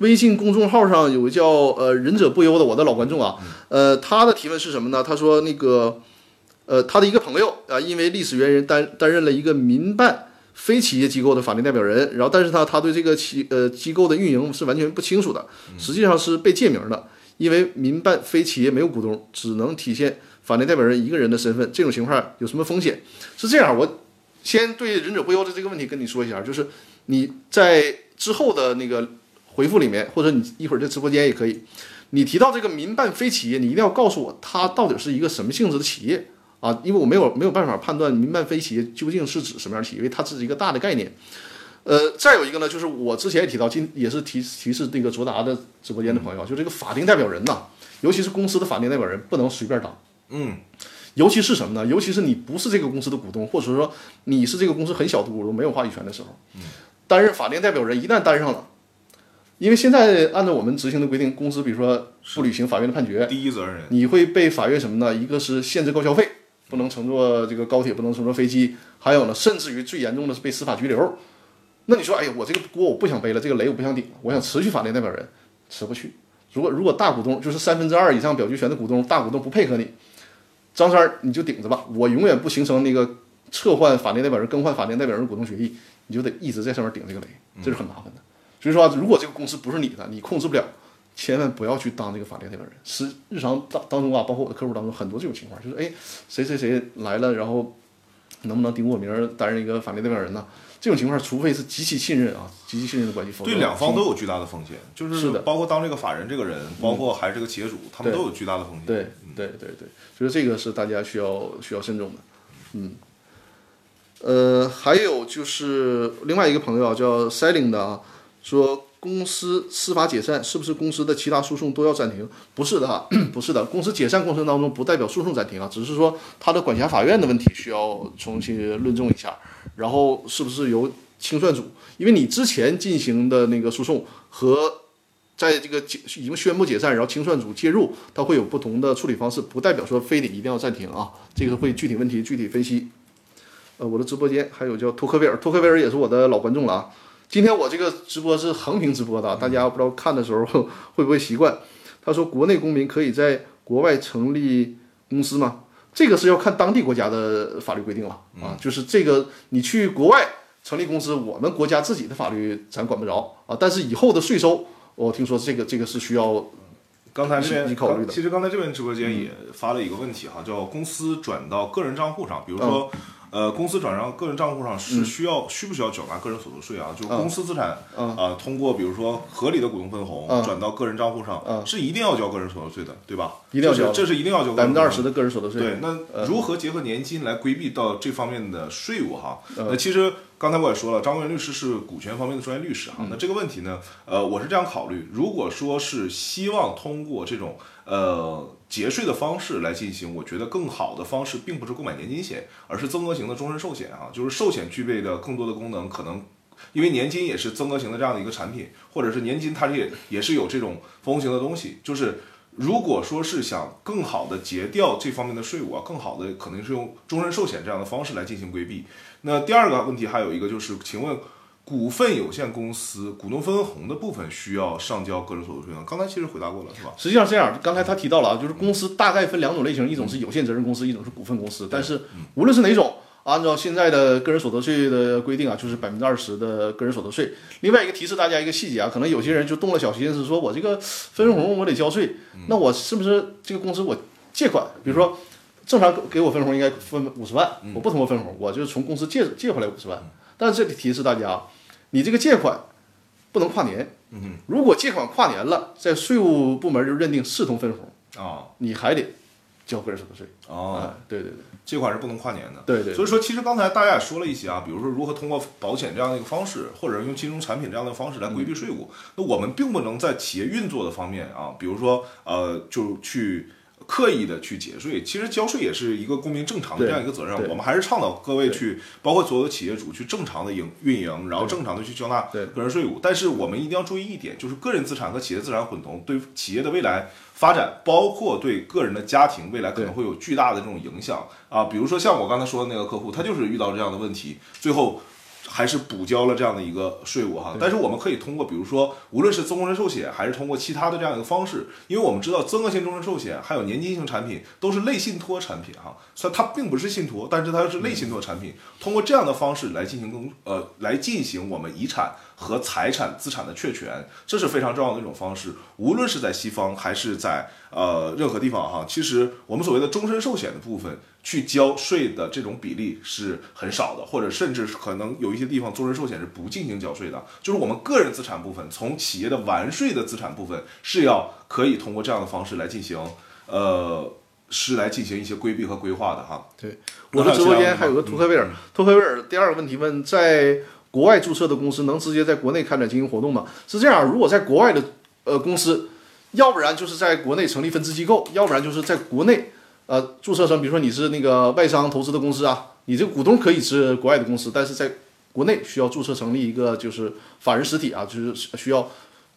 微信公众号上有个叫呃忍者不忧的我的老观众啊，呃，他的提问是什么呢？他说那个呃他的一个朋友啊，因为历史原因担担任了一个民办。非企业机构的法定代表人，然后但是他他对这个企呃机构的运营是完全不清楚的，实际上是被借名的，因为民办非企业没有股东，只能体现法定代表人一个人的身份，这种情况有什么风险？是这样，我先对忍者不忧的这个问题跟你说一下，就是你在之后的那个回复里面，或者你一会儿在直播间也可以，你提到这个民办非企业，你一定要告诉我它到底是一个什么性质的企业。啊，因为我没有没有办法判断民办非企业究竟是指什么样的企业，因为它只是一个大的概念。呃，再有一个呢，就是我之前也提到，今也是提提示那个卓达的直播间的朋友，就这个法定代表人呐，尤其是公司的法定代表人，不能随便当。嗯，尤其是什么呢？尤其是你不是这个公司的股东，或者说你是这个公司很小的股东，没有话语权的时候，担任法定代表人一旦担上了，因为现在按照我们执行的规定，公司比如说不履行法院的判决，第一责任人，你会被法院什么呢？一个是限制高消费。不能乘坐这个高铁，不能乘坐飞机，还有呢，甚至于最严重的是被司法拘留。那你说，哎呀，我这个锅我不想背了，这个雷我不想顶了，我想辞去法定代表人，辞不去。如果如果大股东就是三分之二以上表决权的股东，大股东不配合你，张三儿你就顶着吧，我永远不形成那个撤换法定代表人、更换法定代表人股东决议，你就得一直在上面顶这个雷，这是很麻烦的。所以说，如果这个公司不是你的，你控制不了。千万不要去当这个法定代表人。是日常当当中啊，包括我的客户当中，很多这种情况，就是哎，谁谁谁来了，然后能不能顶我名儿担任一个法定代表人呢？这种情况，除非是极其信任啊，极其信任的关系，否则对两方都有巨大的风险。就是包括当这个法人这个人，包括还是这个企业主，他们都有巨大的风险。对对对对，所以这个是大家需要需要慎重的。嗯，呃，还有就是另外一个朋友啊，叫 Selling 的啊，说。公司司法解散是不是公司的其他诉讼都要暂停？不是的，不是的。公司解散过程当中不代表诉讼暂停啊，只是说他的管辖法院的问题需要重新论证一下。然后是不是由清算组？因为你之前进行的那个诉讼和在这个解已经宣布解散，然后清算组介入，它会有不同的处理方式，不代表说非得一定要暂停啊。这个会具体问题具体分析。呃，我的直播间还有叫托克维尔，托克维尔也是我的老观众了啊。今天我这个直播是横屏直播的，大家不知道看的时候会不会习惯。他说，国内公民可以在国外成立公司吗？这个是要看当地国家的法律规定了啊。就是这个，你去国外成立公司，我们国家自己的法律咱管不着啊。但是以后的税收，我听说这个这个是需要。刚才这边你考虑的其实刚才这边直播间也发了一个问题哈，叫公司转到个人账户上，比如说。呃，公司转让个人账户上嗯是需要、需不需要缴纳个人所得税啊？就是公司资产啊、通过比如说合理的股东分红、嗯转到个人账户上，是一定要交个人所得税的，对吧？一定要交这是一定要交百分之二十。的个人所得税。对，那如何结合年金来规避到这方面的税务哈？嗯那其实刚才我也说了，张国元律师是股权方面的专业律师哈。嗯那这个问题呢，呃，我是这样考虑：如果说是希望通过这种呃节税的方式来进行，我觉得更好的方式并不是购买年金险，而是增额型的终身寿险啊，就是寿险具备的更多的功能，可能因为年金也是增额型的这样的一个产品，或者是年金它也也是有这种分红型的东西，就是如果说是想更好的节掉这方面的税务啊，更好的可能是用终身寿险这样的方式来进行规避。那第二个问题还有一个就是，请问股份有限公司股东分红的部分需要上交个人所得税吗？刚才其实回答过了，是吧？实际上是这样，刚才他提到了啊，就是公司大概分两种类型，一种是有限责任公司，一种是股份公司。但是无论是哪种，按照现在的个人所得税的规定啊，就是百分之二十的个人所得税。另外一个提示大家一个细节啊，可能有些人就动了小心思，说我这个分红我得交税，那我是不是这个公司我借款，比如说正常给我分红应该分五十万，我不通过分红，我就从公司借借回来五十万。但是这里提示大家啊，你这个借款不能跨年。嗯如果借款跨年了，在税务部门就认定视同分红，啊你还得交个人所得税。哦，啊，对对对，借款是不能跨年的。对对所以说，其实刚才大家也说了一些啊，比如说如何通过保险这样的一个方式，或者用金融产品这样的方式来规避税务。那我们并不能在企业运作的方面啊，比如说呃，就去。刻意的去节税，其实交税也是一个公民正常的这样一个责任。我们还是倡导各位去，包括所有的企业主去正常的营运营，然后正常的去交纳个人税务。但是我们一定要注意一点，就是个人资产和企业资产混同对企业的未来发展，包括对个人的家庭未来可能会有巨大的这种影响啊。比如说像我刚才说的那个客户，他就是遇到这样的问题，最后。还是补交了这样的一个税务哈，但是我们可以通过，比如说，无论是增终身寿险，还是通过其他的这样一个方式，因为我们知道增额型终身寿险还有年金型产品都是类信托产品哈，虽然它并不是信托，但是它是类信托产品，通过这样的方式来进行更呃来进行我们遗产和财产资产的确权，这是非常重要的一种方式。无论是在西方还是在呃任何地方哈，其实我们所谓的终身寿险的部分。去交税的这种比例是很少的，或者甚至可能有一些地方终身寿险是不进行缴税的。就是我们个人资产部分，从企业的完税的资产部分是要可以通过这样的方式来进行，呃，是来进行一些规避和规划的哈。对，我的直播间还有个图克威尔，图克威尔第二个问题问，在国外注册的公司能直接在国内开展经营活动吗？是这样，如果在国外的呃公司，要不然就是在国内成立分支机构，要不然就是在国内。呃，注册成，比如说你是那个外商投资的公司啊，你这个股东可以是国外的公司，但是在国内需要注册成立一个就是法人实体啊，就是需要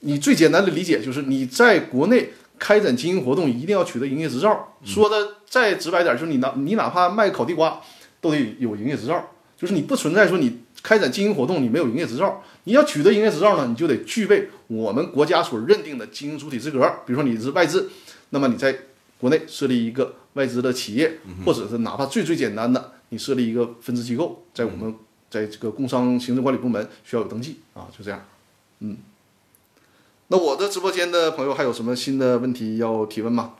你最简单的理解就是你在国内开展经营活动一定要取得营业执照。说的再直白点，就是你哪你哪怕卖烤地瓜都得有营业执照，就是你不存在说你开展经营活动你没有营业执照，你要取得营业执照呢，你就得具备我们国家所认定的经营主体资格，比如说你是外资，那么你在国内设立一个。外资的企业，或者是哪怕最最简单的，你设立一个分支机构，在我们在这个工商行政管理部门需要有登记啊，就这样。嗯，那我的直播间的朋友还有什么新的问题要提问吗？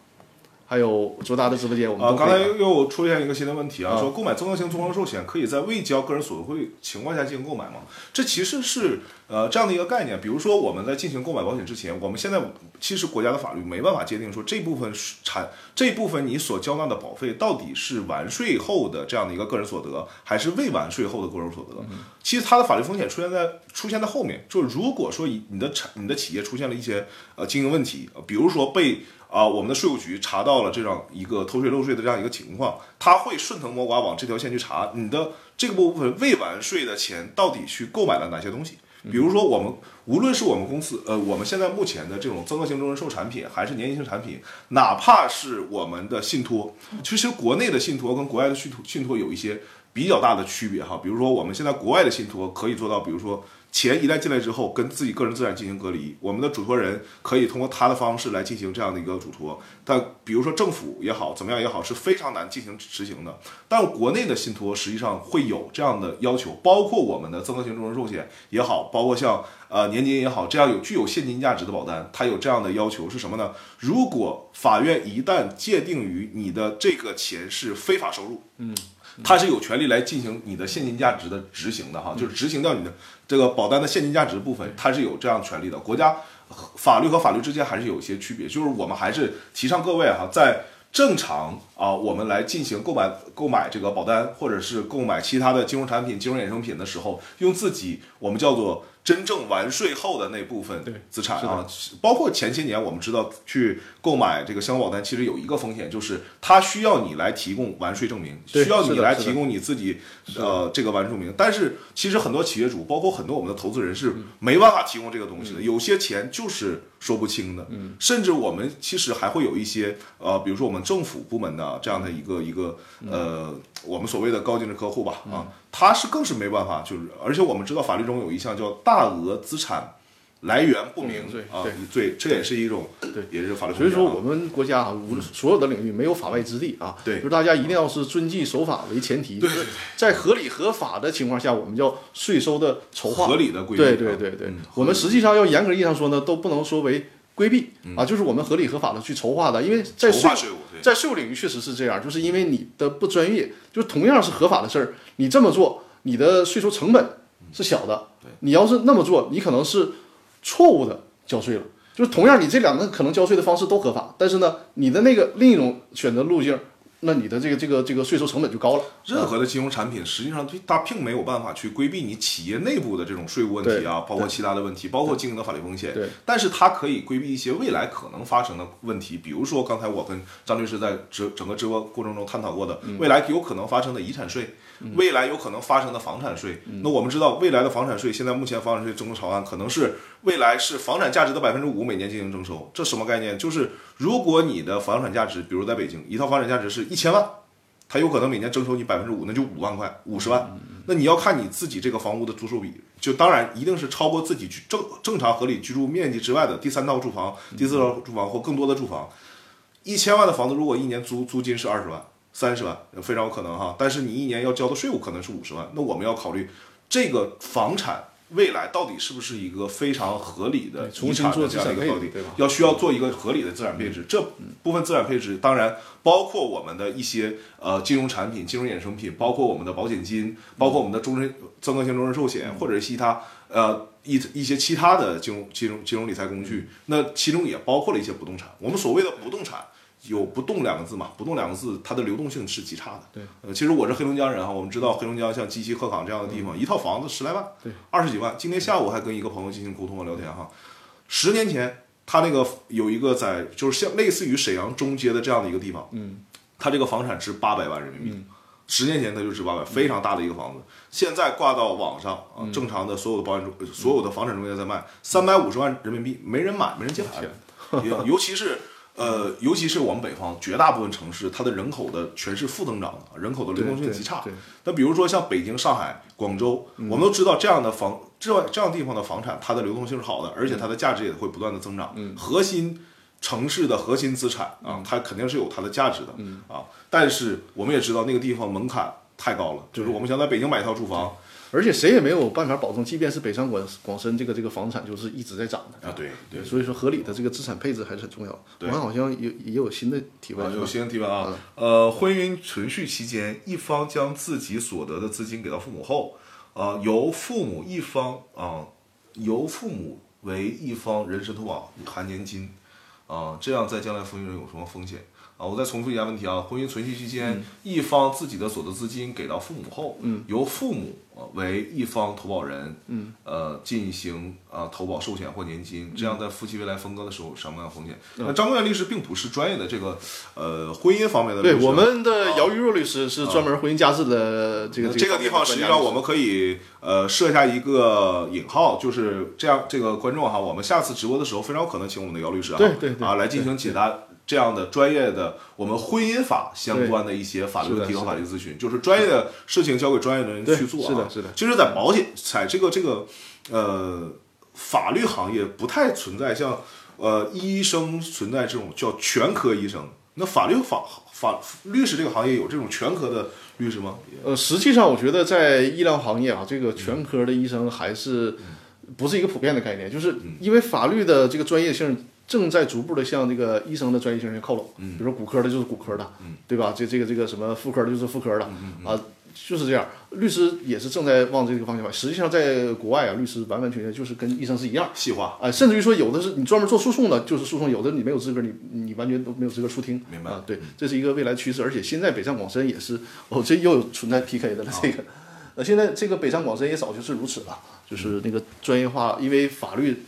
还有卓达的直播间，我们啊，刚才又出现一个新的问题啊，说购买综合型综合寿险可以在未交个人所得税情况下进行购买吗？这其实是呃这样的一个概念。比如说我们在进行购买保险之前，我们现在其实国家的法律没办法界定说这部分产这部分你所交纳的保费到底是完税后的这样的一个个人所得，还是未完税后的个人所得。其实它的法律风险出现在出现在后面，就如果说你的产你的企业出现了一些呃经营问题，比如说被啊，我们的税务局查到了这样一个偷税漏税的这样一个情况，他会顺藤摸瓜往这条线去查你的这个部分未完税的钱到底去购买了哪些东西。比如说，我们无论是我们公司，呃，我们现在目前的这种增额型终身寿产品，还是年金型产品，哪怕是我们的信托，其实国内的信托跟国外的信托信托有一些比较大的区别哈。比如说，我们现在国外的信托可以做到，比如说。钱一旦进来之后，跟自己个人资产进行隔离，我们的嘱托人可以通过他的方式来进行这样的一个嘱托。但比如说政府也好，怎么样也好，是非常难进行执行的。但国内的信托实际上会有这样的要求，包括我们的增额型终身寿险也好，包括像呃年金也好，这样有具有现金价值的保单，它有这样的要求是什么呢？如果法院一旦界定于你的这个钱是非法收入，嗯。他是有权利来进行你的现金价值的执行的哈，就是执行掉你的这个保单的现金价值部分，他是有这样权利的。国家法律和法律之间还是有一些区别，就是我们还是提倡各位哈，在正常啊，我们来进行购买购买这个保单，或者是购买其他的金融产品、金融衍生品的时候，用自己我们叫做真正完税后的那部分资产啊，包括前些年我们知道去购买这个香港保单，其实有一个风险，就是它需要你来提供完税证明，需要你来提供你自己呃这个完税证明。但是其实很多企业主，包括很多我们的投资人是没办法提供这个东西的，有些钱就是说不清的，甚至我们其实还会有一些呃，比如说我们政府部门的这样的一个一个呃，我们所谓的高净值客户吧啊。他是更是没办法，就是而且我们知道法律中有一项叫大额资产来源不明啊罪，这也是一种对，也是法律。所以说我们国家啊，无所有的领域没有法外之地啊。对，就是大家一定要是遵纪守法为前提，对，在合理合法的情况下，我们叫税收的筹划。合理的规对对对对，我们实际上要严格意义上说呢，都不能说为规避啊，就是我们合理合法的去筹划的，因为在税在税务领域确实是这样，就是因为你的不专业，就是同样是合法的事儿，你这么做。你的税收成本是小的，你要是那么做，你可能是错误的交税了。就是同样，你这两个可能交税的方式都合法，但是呢，你的那个另一种选择路径。那你的这个这个这个税收成本就高了。任何的金融产品，实际上它并没有办法去规避你企业内部的这种税务问题啊，包括其他的问题，包括经营的法律风险。对。但是它可以规避一些未来可能发生的问题，比如说刚才我跟张律师在直整个直播过程中探讨过的，未来有可能发生的遗产税，未来有可能发生的房产税。那我们知道，未来的房产税，现在目前房产税征收草案可能是未来是房产价值的百分之五每年进行征收。这什么概念？就是如果你的房产价值，比如在北京，一套房产价值是一千万。它有可能每年征收你百分之五，那就五万块，五十万。那你要看你自己这个房屋的租售比，就当然一定是超过自己正正常合理居住面积之外的第三套住房、第四套住房或更多的住房。一千万的房子，如果一年租租金是二十万、三十万，非常有可能哈。但是你一年要交的税务可能是五十万，那我们要考虑这个房产。未来到底是不是一个非常合理的遗产的这样一个标的？要需要做一个合理的资产配置。这部分资产配置当然包括我们的一些呃金融产品、金融衍生品，包括我们的保险金，包括我们的终身增额型终身寿险，或者是其他呃一一些其他的金融金融金融理财工具。那其中也包括了一些不动产。我们所谓的不动产。有不动两个字嘛？不动两个字，它的流动性是极差的。对，呃，其实我是黑龙江人哈，我们知道黑龙江像鸡西鹤岗这样的地方，一套房子十来万，对，二十几万。今天下午还跟一个朋友进行沟通和聊天哈，十年前他那个有一个在就是像类似于沈阳中街的这样的一个地方，嗯，他这个房产值八百万人民币，十年前他就值八百，非常大的一个房子，现在挂到网上啊，正常的所有的保险中，所有的房产中介在卖三百五十万人民币，没人买，没人接盘，尤其是。呃，尤其是我们北方绝大部分城市，它的人口的全是负增长的，人口的流动性极差。那比如说像北京、上海、广州，我们都知道这样的房，这这样地方的房产，它的流动性是好的，而且它的价值也会不断的增长。核心城市的核心资产啊，它肯定是有它的价值的啊。但是我们也知道那个地方门槛太高了，就是我们想在北京买一套住房。而且谁也没有办法保证，即便是北上广广深这个这个房产就是一直在涨的啊，对对，所以说合理的这个资产配置还是很重要。我们好像有也有新的提问，有新的提问啊。呃，婚姻存续期间，一方将自己所得的资金给到父母后，呃，由父母一方啊，由父母为一方人身投保含年金，啊，这样在将来婚姻中有什么风险？啊，我再重复一下问题啊，婚姻存续期间，一方自己的所得资金给到父母后，嗯，由父母为一方投保人，嗯，呃，进行啊投保寿险或年金，这样在夫妻未来分割的时候什么样的风险？那张光元律师并不是专业的这个呃婚姻方面的，对，我们的姚玉若律师是专门婚姻家事的这个这个地方，实际上我们可以呃设下一个引号，就是这样，这个观众哈，我们下次直播的时候非常有可能请我们的姚律师啊，对对啊来进行解答。这样的专业的我们婚姻法相关的一些法律问题和法律咨询，就是专业的事情交给专业的人去做啊。是的，是的。其实，在保险在这个这个呃法律行业不太存在像呃医生存在这种叫全科医生。那法律法法律师这个行业有这种全科的律师吗？呃，实际上我觉得在医疗行业啊，这个全科的医生还是不是一个普遍的概念，就是因为法律的这个专业性。正在逐步的向这个医生的专业性靠拢。嗯，比如说骨科的就是骨科的，嗯，对吧？这这个这个什么妇科的就是妇科的，啊，就是这样。律师也是正在往这个方向走。实际上，在国外啊，律师完完全全就是跟医生是一样。细化啊，甚至于说有的是你专门做诉讼的，就是诉讼；有的你没有资格，你你完全都没有资格出庭。明白啊？对，这是一个未来趋势，而且现在北上广深也是哦，这又有存在 PK 的了。这个，呃，现在这个北上广深也早就是如此了，就是那个专业化，因为法律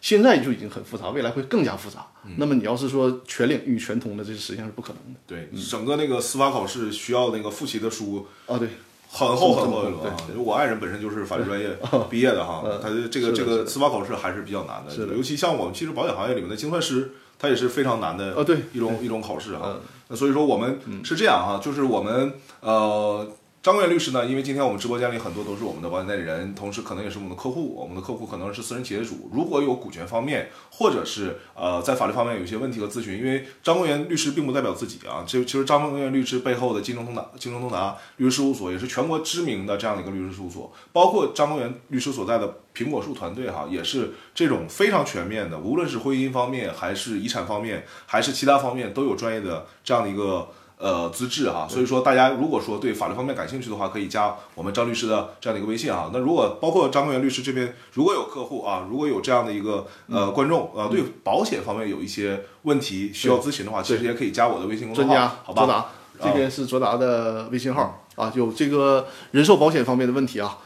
现在就已经很复杂，未来会更加复杂。那么你要是说全领域全通的，这实际上是不可能的。对，整个那个司法考试需要那个复习的书啊，对。很厚很厚一摞啊！我爱人本身就是法律专业毕业的哈，他这个这个司法考试还是比较难的，尤其像我们其实保险行业里面的精算师，他也是非常难的一种一种考试哈。那所以说我们是这样哈，就是我们呃。张国元律师呢？因为今天我们直播间里很多都是我们的保险代理人，同时可能也是我们的客户。我们的客户可能是私人企业主，如果有股权方面或者是呃在法律方面有一些问题和咨询，因为张国元律师并不代表自己啊，这其实张国元律师背后的金融通达金融通达律师事务所也是全国知名的这样的一个律师事务所，包括张国元律师所在的苹果树团队哈，也是这种非常全面的，无论是婚姻方面还是遗产方面还是其他方面都有专业的这样的一个。呃，资质哈，所以说大家如果说对法律方面感兴趣的话，可以加我们张律师的这样的一个微信啊。那如果包括张国元律师这边如果有客户啊，如果有这样的一个呃观众呃，对保险方面有一些问题需要咨询的话，其实也可以加我的微信公众号，好吧？卓达这边是卓达的微信号啊，有这个人寿保险方面的问题啊。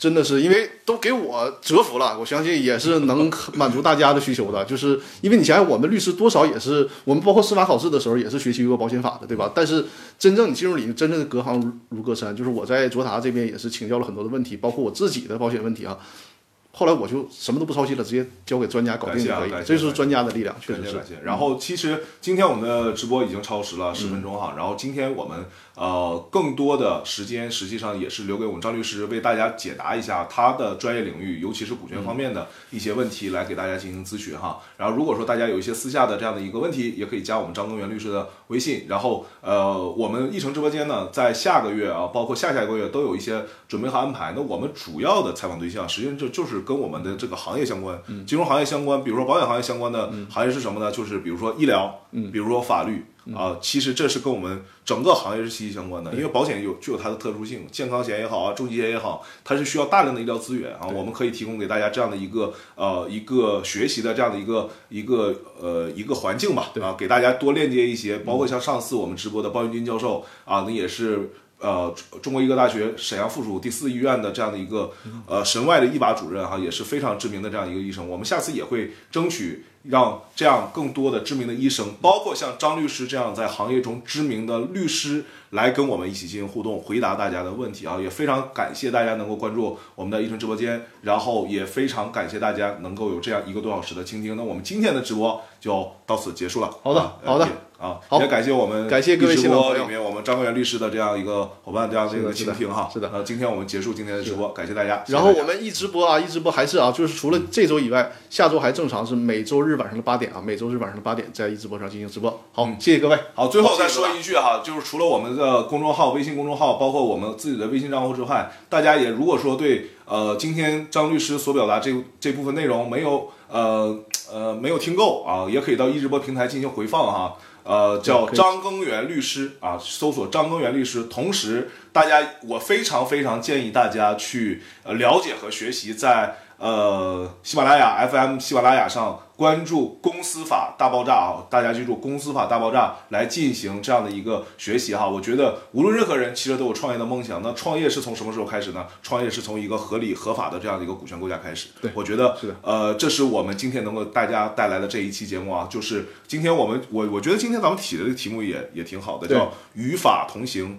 真的是因为都给我折服了，我相信也是能满足大家的需求的。就是因为你想想，我们律师多少也是我们包括司法考试的时候也是学习过保险法的，对吧？但是真正你进入里，真正的隔行如隔山。就是我在卓达这边也是请教了很多的问题，包括我自己的保险问题啊。后来我就什么都不操心了，直接交给专家搞定就可以。这就是专家的力量，确实是。然后其实今天我们的直播已经超时了十分钟哈，然后今天我们。呃，更多的时间实际上也是留给我们张律师为大家解答一下他的专业领域，尤其是股权方面的一些问题，来给大家进行咨询哈。然后如果说大家有一些私下的这样的一个问题，也可以加我们张根源律师的微信。然后呃，我们易成直播间呢，在下个月啊，包括下下一个月都有一些准备和安排。那我们主要的采访对象，实际上就就是跟我们的这个行业相关，金融行业相关，比如说保险行业相关的行业是什么呢？就是比如说医疗，嗯，比如说法律。啊，其实这是跟我们整个行业是息息相关的，因为保险有具有它的特殊性，健康险也好啊，重疾险也好，它是需要大量的医疗资源啊，我们可以提供给大家这样的一个呃一个学习的这样的一个一个呃一个环境吧，啊，给大家多链接一些，包括像上次我们直播的包云军教授啊，那也是。呃，中国医科大学沈阳附属第四医院的这样的一个呃神外的一把主任哈，也是非常知名的这样一个医生。我们下次也会争取让这样更多的知名的医生，包括像张律师这样在行业中知名的律师。来跟我们一起进行互动，回答大家的问题啊！也非常感谢大家能够关注我们的一生直播间，然后也非常感谢大家能够有这样一个多小时的倾听。那我们今天的直播就到此结束了。好的，好的，啊，好，也感谢我们感谢各位直播里面我们张国元律师的这样一个伙伴这样的一个倾听哈。是的，呃，今天我们结束今天的直播，感谢大家。然后我们一直播啊，一直播还是啊，就是除了这周以外，下周还正常是每周日晚上的八点啊，每周日晚上的八点在一直播上进行直播。好，谢谢各位。好，最后再说一句哈，就是除了我们的公众号微。信公众号包括我们自己的微信账户之外，大家也如果说对呃今天张律师所表达这这部分内容没有呃呃没有听够啊，也可以到一直播平台进行回放哈。呃，叫张根源律师啊，搜索张根源律师。同时，大家我非常非常建议大家去呃了解和学习在。呃，喜马拉雅 FM，喜马拉雅上关注《公司法大爆炸》啊，大家记住《公司法大爆炸》来进行这样的一个学习哈。我觉得无论任何人，其实都有创业的梦想。那创业是从什么时候开始呢？创业是从一个合理合法的这样的一个股权构架开始。对，我觉得是的。呃，这是我们今天能够大家带来的这一期节目啊，就是今天我们我我觉得今天咱们提的这个题目也也挺好的，叫与法同行。